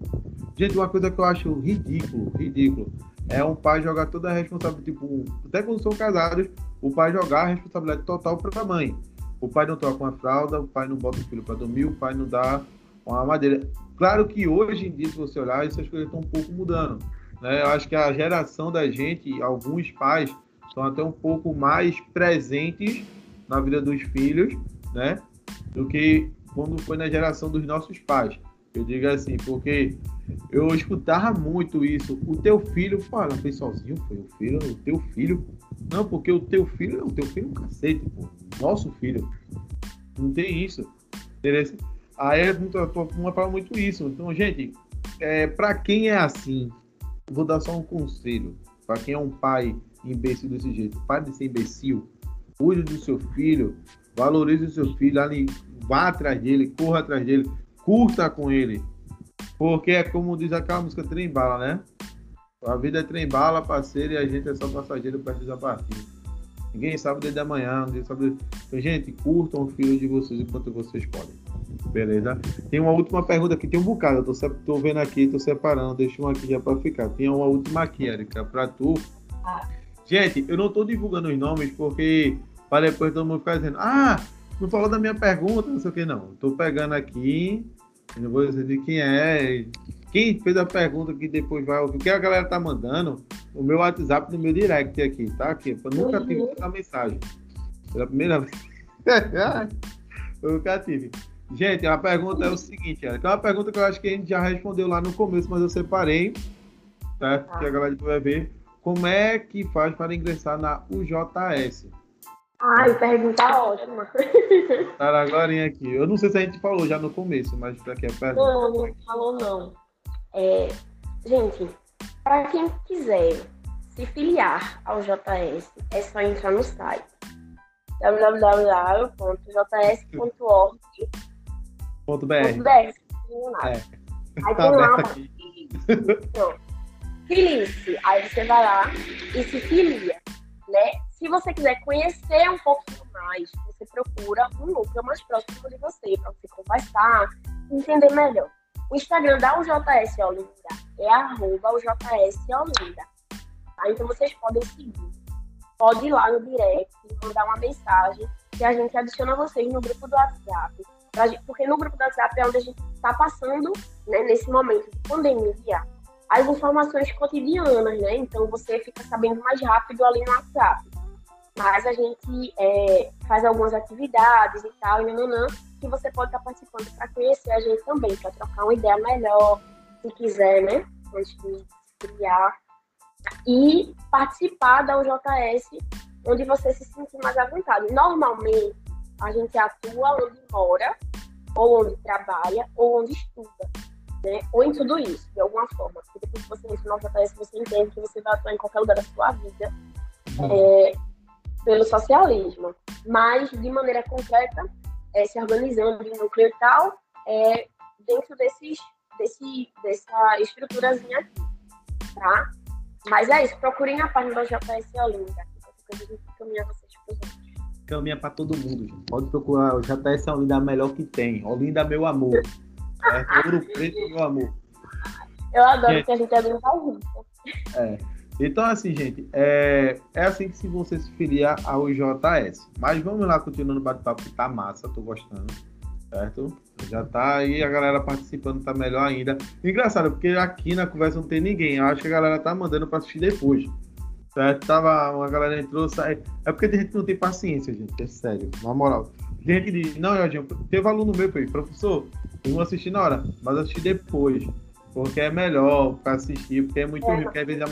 Gente, uma coisa que eu acho ridículo, ridículo é um pai jogar toda a responsabilidade, tipo, até quando são casados, o pai jogar a responsabilidade total para a mãe. O pai não troca uma fralda, o pai não bota o filho para dormir, o pai não dá uma madeira. Claro que hoje em dia, se você olhar, essas coisas estão um pouco mudando. Né? Eu acho que a geração da gente, alguns pais, estão até um pouco mais presentes na vida dos filhos, né? Do que quando foi na geração dos nossos pais. Eu digo assim, porque eu escutava muito isso. O teu filho, pô, ela fez sozinho, foi o filho, o teu filho. Não, porque o teu filho, o teu filho é um cacete, pô. Nosso filho. Não tem isso. Interesse? Aí é muito, uma fala muito isso. Então, gente, é, para quem é assim, vou dar só um conselho. Para quem é um pai imbecil desse jeito, pai de ser imbecil, cuide do seu filho, valorize o seu filho, ali, vá atrás dele, corra atrás dele, curta com ele. Porque é como diz aquela música Trem Bala, né? A vida é trem bala, parceiro, e a gente é só passageiro precisa partir. Ninguém sabe desde amanhã, ninguém sabe. Então, gente, curtam o filho de vocês enquanto vocês podem. Beleza? Tem uma última pergunta aqui, tem um bocado, eu tô, tô vendo aqui, tô separando, deixa uma aqui já para ficar. Tem uma última aqui, Erika, para tu. Gente, eu não tô divulgando os nomes porque para depois todo mundo ficar dizendo, ah, não falou da minha pergunta, não sei o que, não. Tô pegando aqui, não vou dizer de quem é, quem fez a pergunta que depois vai ouvir, o que a galera tá mandando, o meu WhatsApp no meu direct aqui, tá? Aqui, eu nunca tive uhum. essa mensagem. Pela primeira vez. eu nunca tive. Gente, a pergunta é o seguinte, é uma pergunta que eu acho que a gente já respondeu lá no começo, mas eu separei, certo? Tá? Que a galera vai ver. Como é que faz para ingressar na UJS? Ai, pergunta ótima. Tá agora aqui. Eu não sei se a gente falou já no começo, mas para que é pergunta. Não, não falou não. É, gente, para quem quiser se filiar ao JS, é só entrar no site www.js.org Ponto .br. Ponto .br. É. Aí tá tem lá, filie-se. Aí você vai lá e se filia, né? Se você quiser conhecer um pouquinho mais, você procura um núcleo mais próximo de você, para você conversar, entender melhor. O Instagram da UJS Olinda é arroba UJS Olinda. Tá? Então vocês podem seguir. Pode ir lá no direct, mandar uma mensagem que a gente adiciona vocês no grupo do WhatsApp porque no grupo do WhatsApp é onde a gente está passando, né, nesse momento de pandemia, as informações cotidianas, né? Então você fica sabendo mais rápido ali no WhatsApp. Mas a gente é, faz algumas atividades e tal, e nananã, que você pode estar participando para conhecer a gente também, para trocar uma ideia melhor, se quiser, né? Antes de criar. E participar da UJS, onde você se sentir mais à vontade. Normalmente, a gente atua onde mora, ou onde trabalha, ou onde estuda. Né? Ou em tudo isso, de alguma forma. Porque depois que você entra no JS, você entende que você vai atuar em qualquer lugar da sua vida é, pelo socialismo. Mas, de maneira concreta, é, se organizando em núcleo e tal, é, dentro desses, desse, dessa estruturazinha aqui. Tá? Mas é isso, procurem a página da JS Olinda. Que a gente caminha vocês para os caminha para todo mundo. Gente. Pode procurar o é Olinda, a melhor que tem. Olinda, meu amor. É, Ouro Preto, meu amor. Eu adoro gente, que a gente é bem junto. É. Então, assim, gente, é, é assim que se você se filiar ao JS. Mas vamos lá, continuando o bate-papo, que tá massa, tô gostando. Certo? Já tá aí, a galera participando tá melhor ainda. Engraçado, porque aqui na conversa não tem ninguém. Eu acho que a galera tá mandando para assistir depois. Certo? Tava, uma galera entrou, sai. É porque a gente não tem paciência, gente. É sério, na moral. Gente diz, não, Jorginho, teve aluno meu, foi, professor, eu não assisti na hora, mas assisti depois. Porque é melhor para assistir, porque é muito é. porque às vezes a,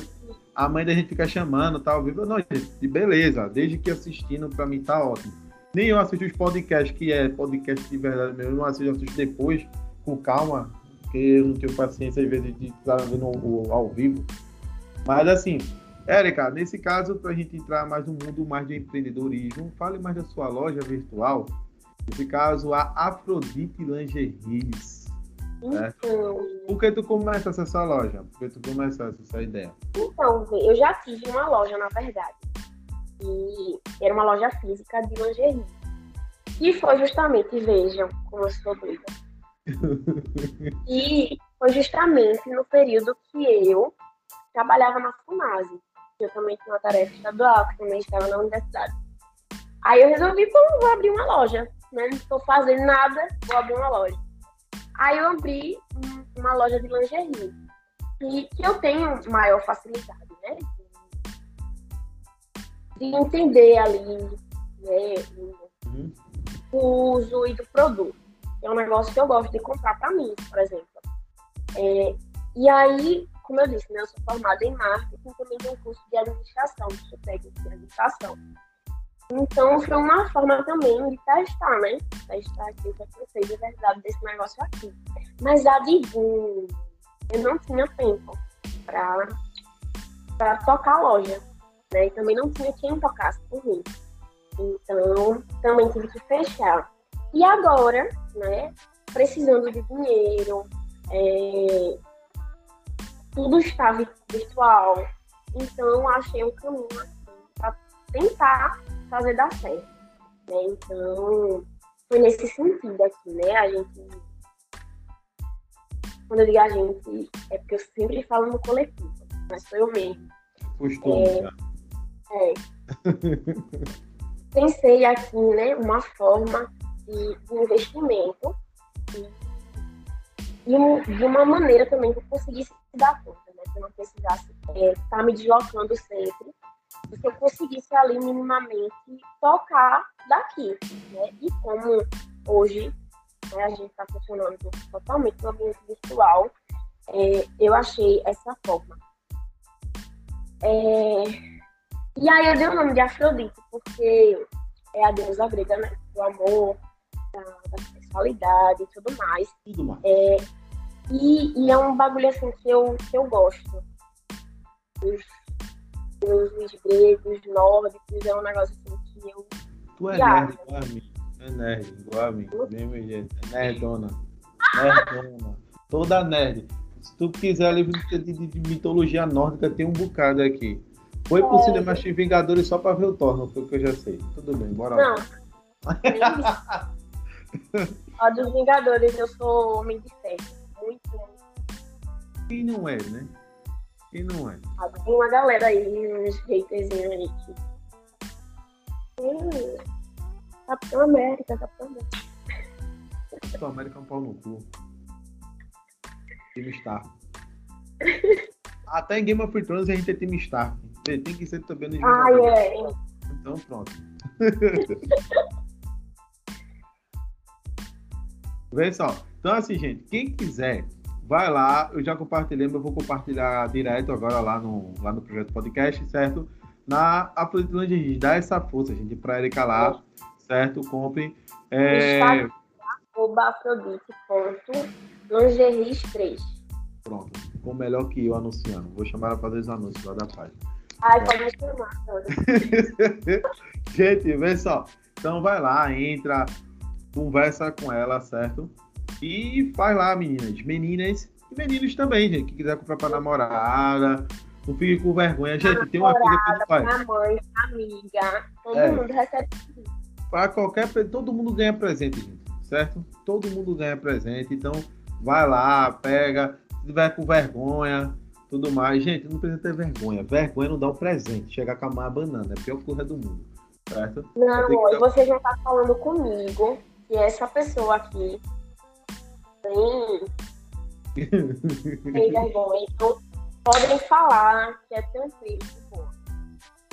a, mãe da gente fica chamando, tá ao vivo. Não, gente, beleza, desde que assistindo, pra mim tá ótimo. Nem eu assisto os podcasts, que é podcast de verdade mesmo, eu não assisto, eu assisto depois, com calma, porque eu não tenho paciência às vezes de estar vendo ao vivo. Mas assim, Érica, nesse caso, para a gente entrar mais no mundo mais de empreendedorismo, fale mais da sua loja virtual. Nesse caso, a Afrodite Lingeries. Então, Por que tu começa essa loja? Por que tu começaste essa ideia? Então, eu já tive uma loja, na verdade. E era uma loja física de lingerie. E foi justamente, vejam como eu sou doida. e foi justamente no período que eu trabalhava na FUNASE. Eu também tinha uma tarefa estadual, que também estava na universidade. Aí eu resolvi, vou abrir uma loja, né? Não estou fazendo nada, vou abrir uma loja. Aí eu abri uma loja de lingerie. E que eu tenho maior facilidade, né? De entender ali, né? Uhum. O uso e do produto. É um negócio que eu gosto de comprar para mim, por exemplo. É, e aí, como eu disse, né, eu sou formada em marketing, também tenho um curso de administração, curso técnico de administração. Então, foi uma forma também de testar, né? Testar aqui o que eu de verdade desse negócio aqui. Mas adivinha, eu não tinha tempo para tocar a loja, né? E também não tinha quem tocasse por mim. Então, também tive que fechar. E agora, né, precisando de dinheiro, é, tudo estava virtual. Então, achei um caminho assim, para tentar fazer dar certo. Né? Então, foi nesse sentido aqui, né? A gente. Quando eu digo a gente, é porque eu sempre falo no coletivo, mas foi eu mesmo. Costume, é, é. Pensei aqui, né, uma forma de, de investimento e, e, de uma maneira também que eu conseguisse dar conta, né? Que eu não precisasse estar é, tá me deslocando sempre e que eu conseguisse ali minimamente tocar daqui, né? E como hoje né, a gente está funcionando totalmente no ambiente virtual, é, eu achei essa forma. É, e aí eu dei o nome de Afrodite, porque é a deusa grega, né? Do amor, da, da sexualidade e tudo mais. Tudo mais. É, e, e, é um bagulho assim que eu, que eu gosto. Os deuses gregos, nórdicos, é um negócio assim que eu. Tu é nerd igual a mim. É nerd, igual a mim. Mesmo jeito. É nerdona. Nerdona. Toda nerd. Se tu quiser livro de, de, de mitologia nórdica, tem um bocado aqui. Foi pro é. cinema assistir Vingadores só pra ver o Thor, não foi o que eu já sei. Tudo bem, bora lá. Não. A dos Vingadores, eu sou homem de ferro. Muito, muito. Quem não é, né? Quem não é? Ah, tem uma galera aí, uns haterzinhos aí que. Hum, Capitão América, Capitão América. Capitão América é um pau no cu. Time Stark. Até em Game of Thrones a gente tem time Stark. Tem que ser também no Ah, é. Então pronto. Vê só. Então, assim, gente, quem quiser, vai lá. Eu já compartilhei, mas eu vou compartilhar direto agora lá no, lá no projeto podcast, certo? Na Afrodite Lingerie. Dá essa força, gente, pra Erika lá, certo? Compre. É... Lingeries 3. Pronto. Ficou melhor que eu anunciando. Vou chamar ela para fazer os anúncios lá da página. Ai, pode me chamar, Gente, vê só. Então vai lá, entra, conversa com ela, certo? E faz lá, meninas. Meninas e meninos também, gente. Que quiser comprar pra namorada. Não fique com vergonha. Gente, tem uma coisa que não faz. Pra mãe, amiga. Todo é. mundo recebe. Para qualquer todo mundo ganha presente, gente. Certo? Todo mundo ganha presente. Então, vai lá, pega. Se tiver com vergonha, tudo mais. Gente, não precisa ter vergonha. Vergonha não dá um presente. Chegar com a mãe banana. É a pior coisa do mundo. Certo? Não, amor, você já tá falando comigo que essa pessoa aqui tem, tem vergonha. Então, podem falar que é tranquilo.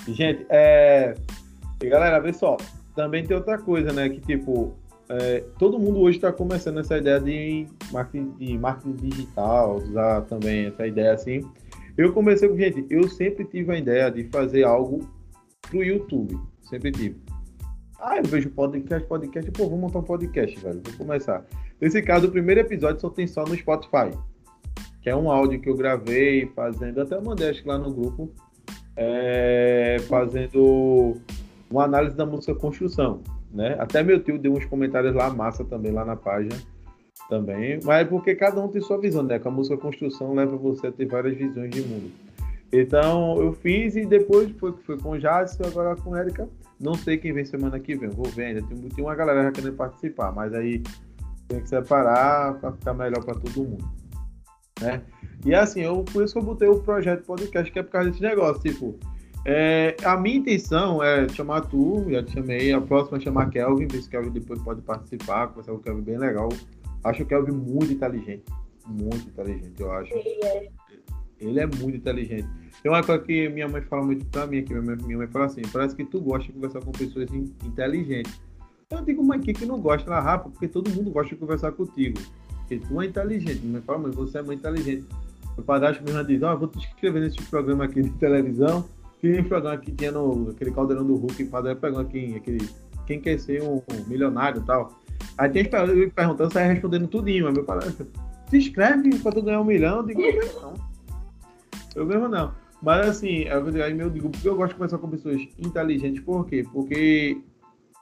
Gente, é. E galera, vê só. Também tem outra coisa, né? Que tipo, é, todo mundo hoje está começando essa ideia de marketing, de marketing digital, usar também essa ideia assim. Eu comecei com, gente, eu sempre tive a ideia de fazer algo pro YouTube. Sempre tive. Ah, eu vejo podcast, podcast, pô, vou montar um podcast, velho. Vou começar. Nesse caso, o primeiro episódio só tem só no Spotify. Que é um áudio que eu gravei fazendo, até mandei acho que lá no grupo, é, fazendo uma análise da música Construção. Né? Até meu tio deu uns comentários lá, massa também, lá na página. Também, mas é porque cada um tem sua visão, né? Com a música Construção leva você a ter várias visões de mundo. Então eu fiz e depois foi, foi com o Jadson, agora com a Erika. Não sei quem vem semana que vem, vou ver ainda. Tem, tem uma galera já querendo participar, mas aí tem que separar para ficar melhor para todo mundo. Né? E assim, eu, por isso que eu botei o projeto podcast, que é por causa desse negócio, tipo, é, a minha intenção é chamar tu, já te chamei, a próxima é chamar Kelvin, ver se Kelvin depois pode participar, conversar com o Kelvin bem legal. Acho o Kelvin muito inteligente, muito inteligente, eu acho. Ele é. Ele é muito inteligente. Tem uma coisa que minha mãe fala muito pra mim, que minha mãe, minha mãe fala assim, parece que tu gosta de conversar com pessoas inteligentes. Eu digo, mãe, que que não gosta? Ela, Rafa, porque todo mundo gosta de conversar contigo. Porque tu é inteligente. Mãe fala, mãe, você é muito inteligente. O padrasto mesmo diz, ó, oh, vou te inscrever nesse programa aqui de televisão, que nem programa que tinha no aquele caldeirão do Hulk, o padrasto pegando aqui, aquele, quem quer ser um, um milionário e tal. Aí tem gente perguntando, sai respondendo tudinho, mas meu padrasto, se inscreve pra tu ganhar um milhão, eu digo, não. Eu mesmo não. Mas assim, eu digo, eu gosto de conversar com pessoas inteligentes, por quê? Porque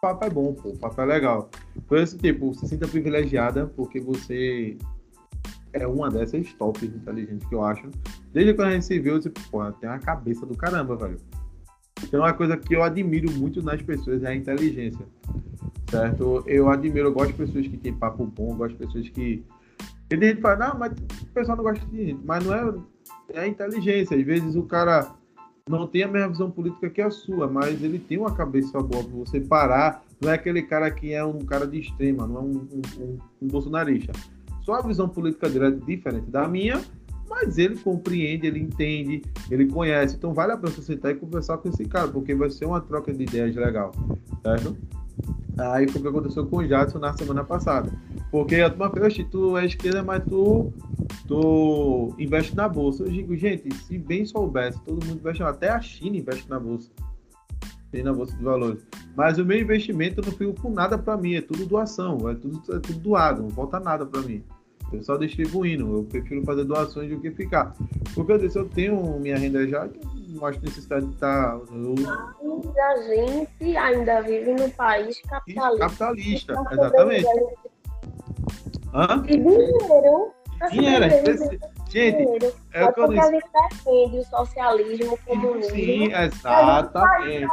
papo é bom, pô, o papo é legal. Por esse tipo, se sinta privilegiada, porque você é uma dessas tops inteligentes que eu acho. Desde quando a gente se viu, tipo, pô, tem uma cabeça do caramba, velho. Então, uma coisa que eu admiro muito nas pessoas é a inteligência, certo? Eu admiro, eu gosto de pessoas que têm papo bom, eu gosto de pessoas que. E tem gente que fala, não, mas o pessoal não gosta de gente, mas não é é inteligência. Às vezes o cara não tem a mesma visão política que a sua, mas ele tem uma cabeça boa para você parar. Não é aquele cara que é um cara de extrema, não é um, um, um, bolsonarista. Só a visão política dele é diferente da minha, mas ele compreende, ele entende, ele conhece. Então vale a pena você sentar e conversar com esse cara, porque vai ser uma troca de ideias legal, certo? Aí foi o que aconteceu com o Jadson na semana passada. Porque a turma fez, tu é esquerda, mas tu, tu investe na bolsa. Eu digo, gente, se bem soubesse, todo mundo investe, até a China investe na bolsa. Tem na bolsa de valores. Mas o meu investimento não fica com nada para mim, é tudo doação, é tudo, é tudo doado, não falta nada para mim. Eu só distribuindo, eu prefiro fazer doações do que ficar. Porque eu disse, eu tenho minha renda já, não acho necessidade de estar. Tá. A gente ainda vive num país capitalista. Capitalista, exatamente. Hã? De dinheiro. Dinheiro, gente, é o que eu disse. defende o socialismo, o comunismo. Sim, exatamente.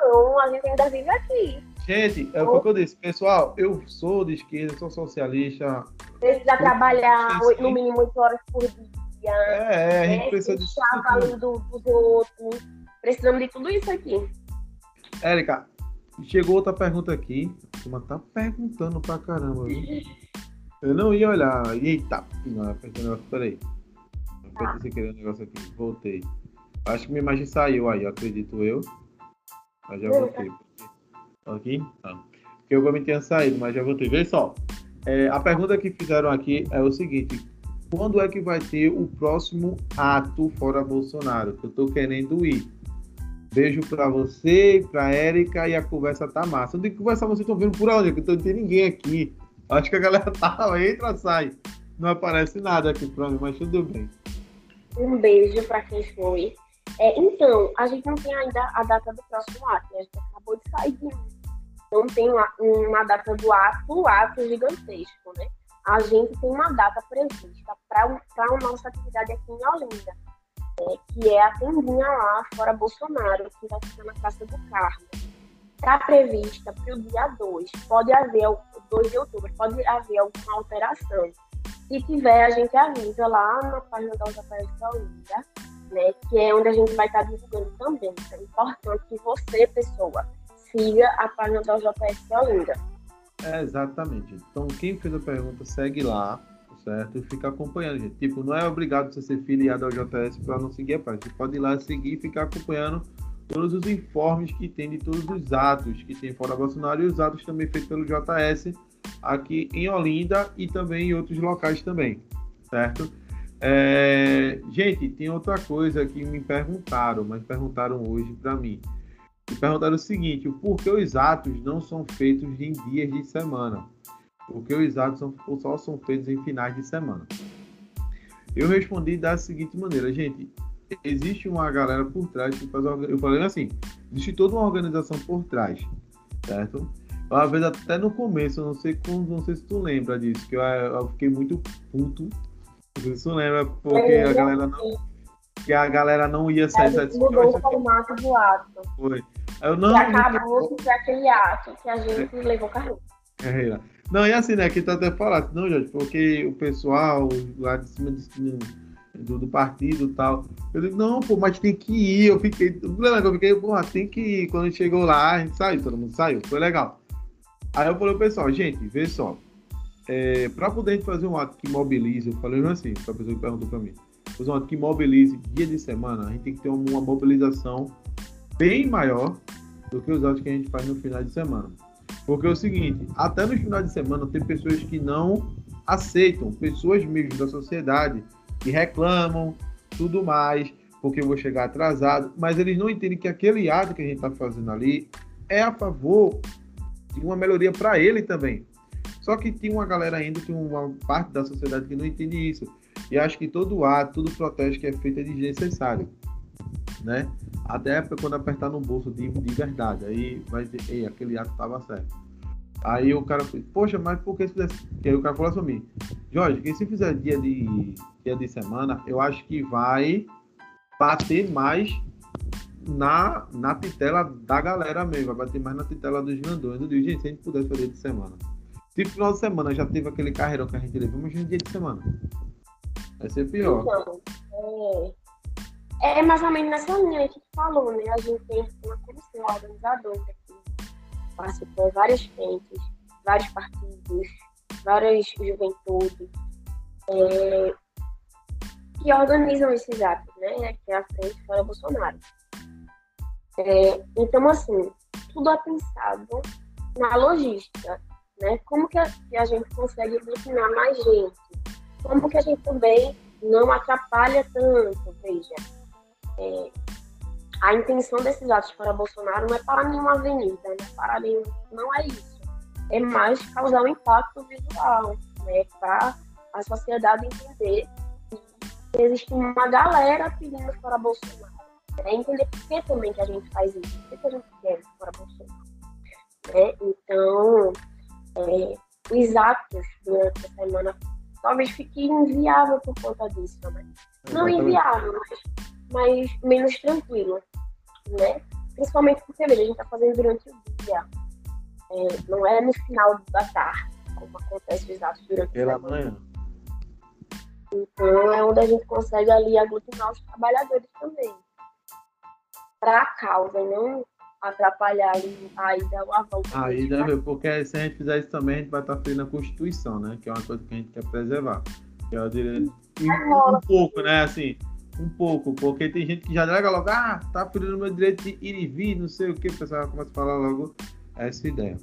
Não, a gente ainda vive aqui. Gente, é o que eu disse, pessoal, eu sou de esquerda, sou socialista. Precisa trabalhar no mínimo 8 horas por dia. É, é a gente né? precisa disso. Tudo. Do, dos outros. Precisamos de tudo isso aqui. Érica, chegou outra pergunta aqui. Uma tá perguntando pra caramba, viu? Eu não ia olhar. Eita, não, apertei o negócio, peraí. Apertei ah. sem querer o negócio aqui. Voltei. Acho que minha imagem saiu aí, acredito eu. Mas já voltei. Aqui? Tá. Porque eu também tinha saído, mas já voltei. Vê só. É, a pergunta que fizeram aqui é o seguinte: quando é que vai ter o próximo ato fora Bolsonaro? Que eu tô querendo ir. Beijo para você, para Érica e a conversa tá massa. Onde que conversar vocês estão vendo por onde? Que não tem ninguém aqui. Acho que a galera tá, entra, sai. Não aparece nada aqui pra mim, mas tudo bem. Um beijo para quem foi. É, então, a gente não tem ainda a data do próximo ato, né? A gente acabou de sair de Não tem uma, uma data do ato, ato gigantesco, né? A gente tem uma data prevista para a nossa atividade aqui em Olinda, é, que é a tendinha lá fora Bolsonaro, que vai ficar na Praça do Carmo. Está prevista para o dia 2. Pode haver, 2 de outubro, pode haver alguma alteração. Se tiver, a gente avisa lá na página da UJPS Olinda, né, que é onde a gente vai estar divulgando também. Então, é importante que você, pessoa, siga a página da UJPS Olinda. É, exatamente. Então, quem fez a pergunta, segue lá, certo? E fica acompanhando, gente. Tipo, não é obrigado você ser filiado ao JS para não seguir a página. Você pode ir lá seguir e ficar acompanhando todos os informes que tem de todos os atos que tem fora Bolsonaro e os atos também feitos pelo JS aqui em Olinda e também em outros locais também, certo? É... Gente, tem outra coisa que me perguntaram, mas perguntaram hoje para mim e perguntaram o seguinte: o porquê os atos não são feitos em dias de semana? Porque os atos são, só são feitos em finais de semana. Eu respondi da seguinte maneira, gente. Existe uma galera por trás que faz. Eu falei assim: existe toda uma organização por trás, certo? Uma vez até no começo, não sei, não sei se tu lembra disso, que eu, eu fiquei muito puto. Não sei se tu lembra, porque a galera não, que a galera não ia sair satisfeita. Mudou o formato do ato. Foi. Eu não, e acabou que foi aquele ato que a gente é. levou carreira. Carreira. Não, e assim, né? Que tu até falasse, não, Jorge, porque o pessoal lá de cima do, do partido e tal. Eu digo, não, pô, mas tem que ir. Eu fiquei. Eu fiquei, porra, tem que ir. Quando chegou lá, a gente saiu, todo mundo saiu. Foi legal. Aí eu falei, pessoal, gente, vê só. É, para poder fazer um ato que mobilize, eu falei assim, para a pessoa que perguntou para mim, ato que mobilize dia de semana, a gente tem que ter uma mobilização bem maior do que os atos que a gente faz no final de semana. Porque é o seguinte, até no final de semana tem pessoas que não aceitam, pessoas mesmo da sociedade que reclamam, tudo mais, porque eu vou chegar atrasado, mas eles não entendem que aquele ato que a gente está fazendo ali é a favor de uma melhoria para ele também. Só que tem uma galera ainda, tem uma parte da sociedade que não entende isso. E acho que todo ato, todo protesto que é feito é desnecessário. Né? Até quando apertar no bolso de, de verdade. Aí vai dizer, ei, aquele ato estava certo. Aí o cara fez, poxa, mas por que se fizesse? E aí o cara falou assim Jorge, que se fizer dia de, dia de semana, eu acho que vai bater mais na, na titela da galera mesmo, vai bater mais na titela dos grandões. Eu digo, gente, se a gente pudesse fazer de semana. Se final de semana já teve aquele carreirão que a gente levou, imagina dia de semana. Vai ser pior. Então, é, é mais ou menos nessa linha que tu falou, né? A gente tem uma comissão organizadora aqui, participou várias frentes, vários partidos, várias juventudes, é, que organizam esses atos, né? Que é a frente para Bolsonaro. É, então, assim, tudo é pensado na logística, né? Como que a, que a gente consegue aglutinar mais gente? Como que a gente também não atrapalha tanto? Veja, é, a intenção desses atos para Bolsonaro não é para nenhuma avenida, não é para nenhum, não é isso. É mais causar um impacto visual, né? Para a sociedade entender que existe uma galera pedindo para Bolsonaro. É entender por que também que a gente faz isso, por que a gente quer para Bolsonaro. Né? Então, é, os atos durante a semana talvez fique inviável por conta disso também. Não inviável, mas, mas menos tranquilo, né? Principalmente porque, veja, a gente está fazendo durante o dia. É, não é no final da tarde, como acontece os atos durante Pela a semana. manhã. Então é onde a gente consegue ali aglutinar os trabalhadores também. Para a causa, não atrapalhar a ida ou a volta. A ida, porque se a gente fizer isso também, a gente vai estar ferindo a Constituição, né? Que é uma coisa que a gente quer preservar. Que é o direito. Um, um pouco, né? Assim, um pouco, porque tem gente que já nega logo, ah, tá ferindo o meu direito de ir e vir, não sei o que, o pessoal começa a falar logo essa ideia.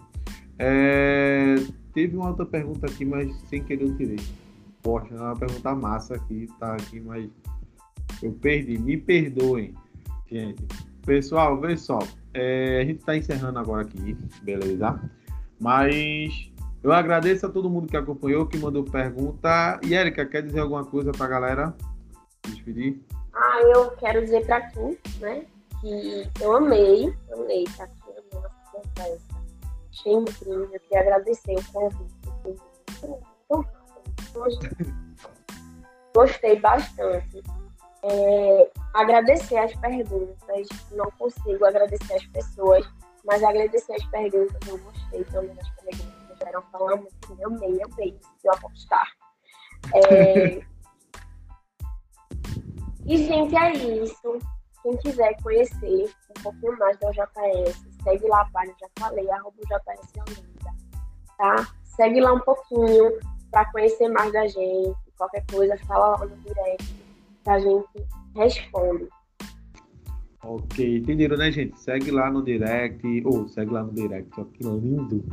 É, teve uma outra pergunta aqui, mas sem querer eu tirei. Poxa, é uma pergunta massa aqui, tá aqui, mas eu perdi. Me perdoem, gente. Pessoal, vê só. É, a gente está encerrando agora aqui, beleza? Mas eu agradeço a todo mundo que acompanhou, que mandou pergunta. E Érica, quer dizer alguma coisa para a galera? Despedir? Ah, eu quero dizer para tu, né? Que eu amei, amei estar aqui na nossa conversa. Achei incrível, eu queria agradecer o convite. Gostei bastante. É, agradecer as perguntas, não consigo agradecer as pessoas, mas agradecer as perguntas, eu gostei também das perguntas que vieram falando muito, eu amei, eu amei, eu apostar. É... e, gente, é isso. Quem quiser conhecer um pouquinho mais da JS, segue lá a página, já falei, arroba JS Olinda, tá? Segue lá um pouquinho para conhecer mais da gente, qualquer coisa, fala lá no direct que a gente responde. Ok, entenderam, né, gente? Segue lá no direct, ou oh, segue lá no direct, ó, que lindo.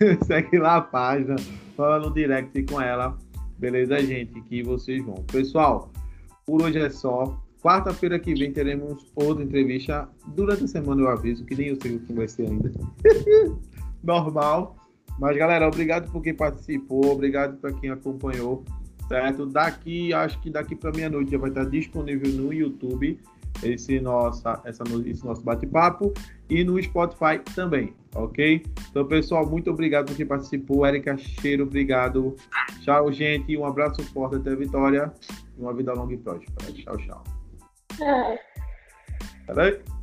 segue lá a página, fala no direct com ela, beleza, gente? Que vocês vão. Pessoal, por hoje é só. Quarta-feira que vem teremos outra entrevista. Durante a semana eu aviso, que nem eu sei o que vai ser ainda. Normal. Mas, galera, obrigado por quem participou, obrigado para quem acompanhou certo? Daqui, acho que daqui para meia-noite já vai estar disponível no YouTube esse, nossa, essa, esse nosso bate-papo e no Spotify também, ok? Então, pessoal, muito obrigado por quem participou. Érica Cheiro, obrigado. Tchau, gente. Um abraço forte até a vitória. Uma vida longa e próspera. Tchau, tchau. É. Tá bem?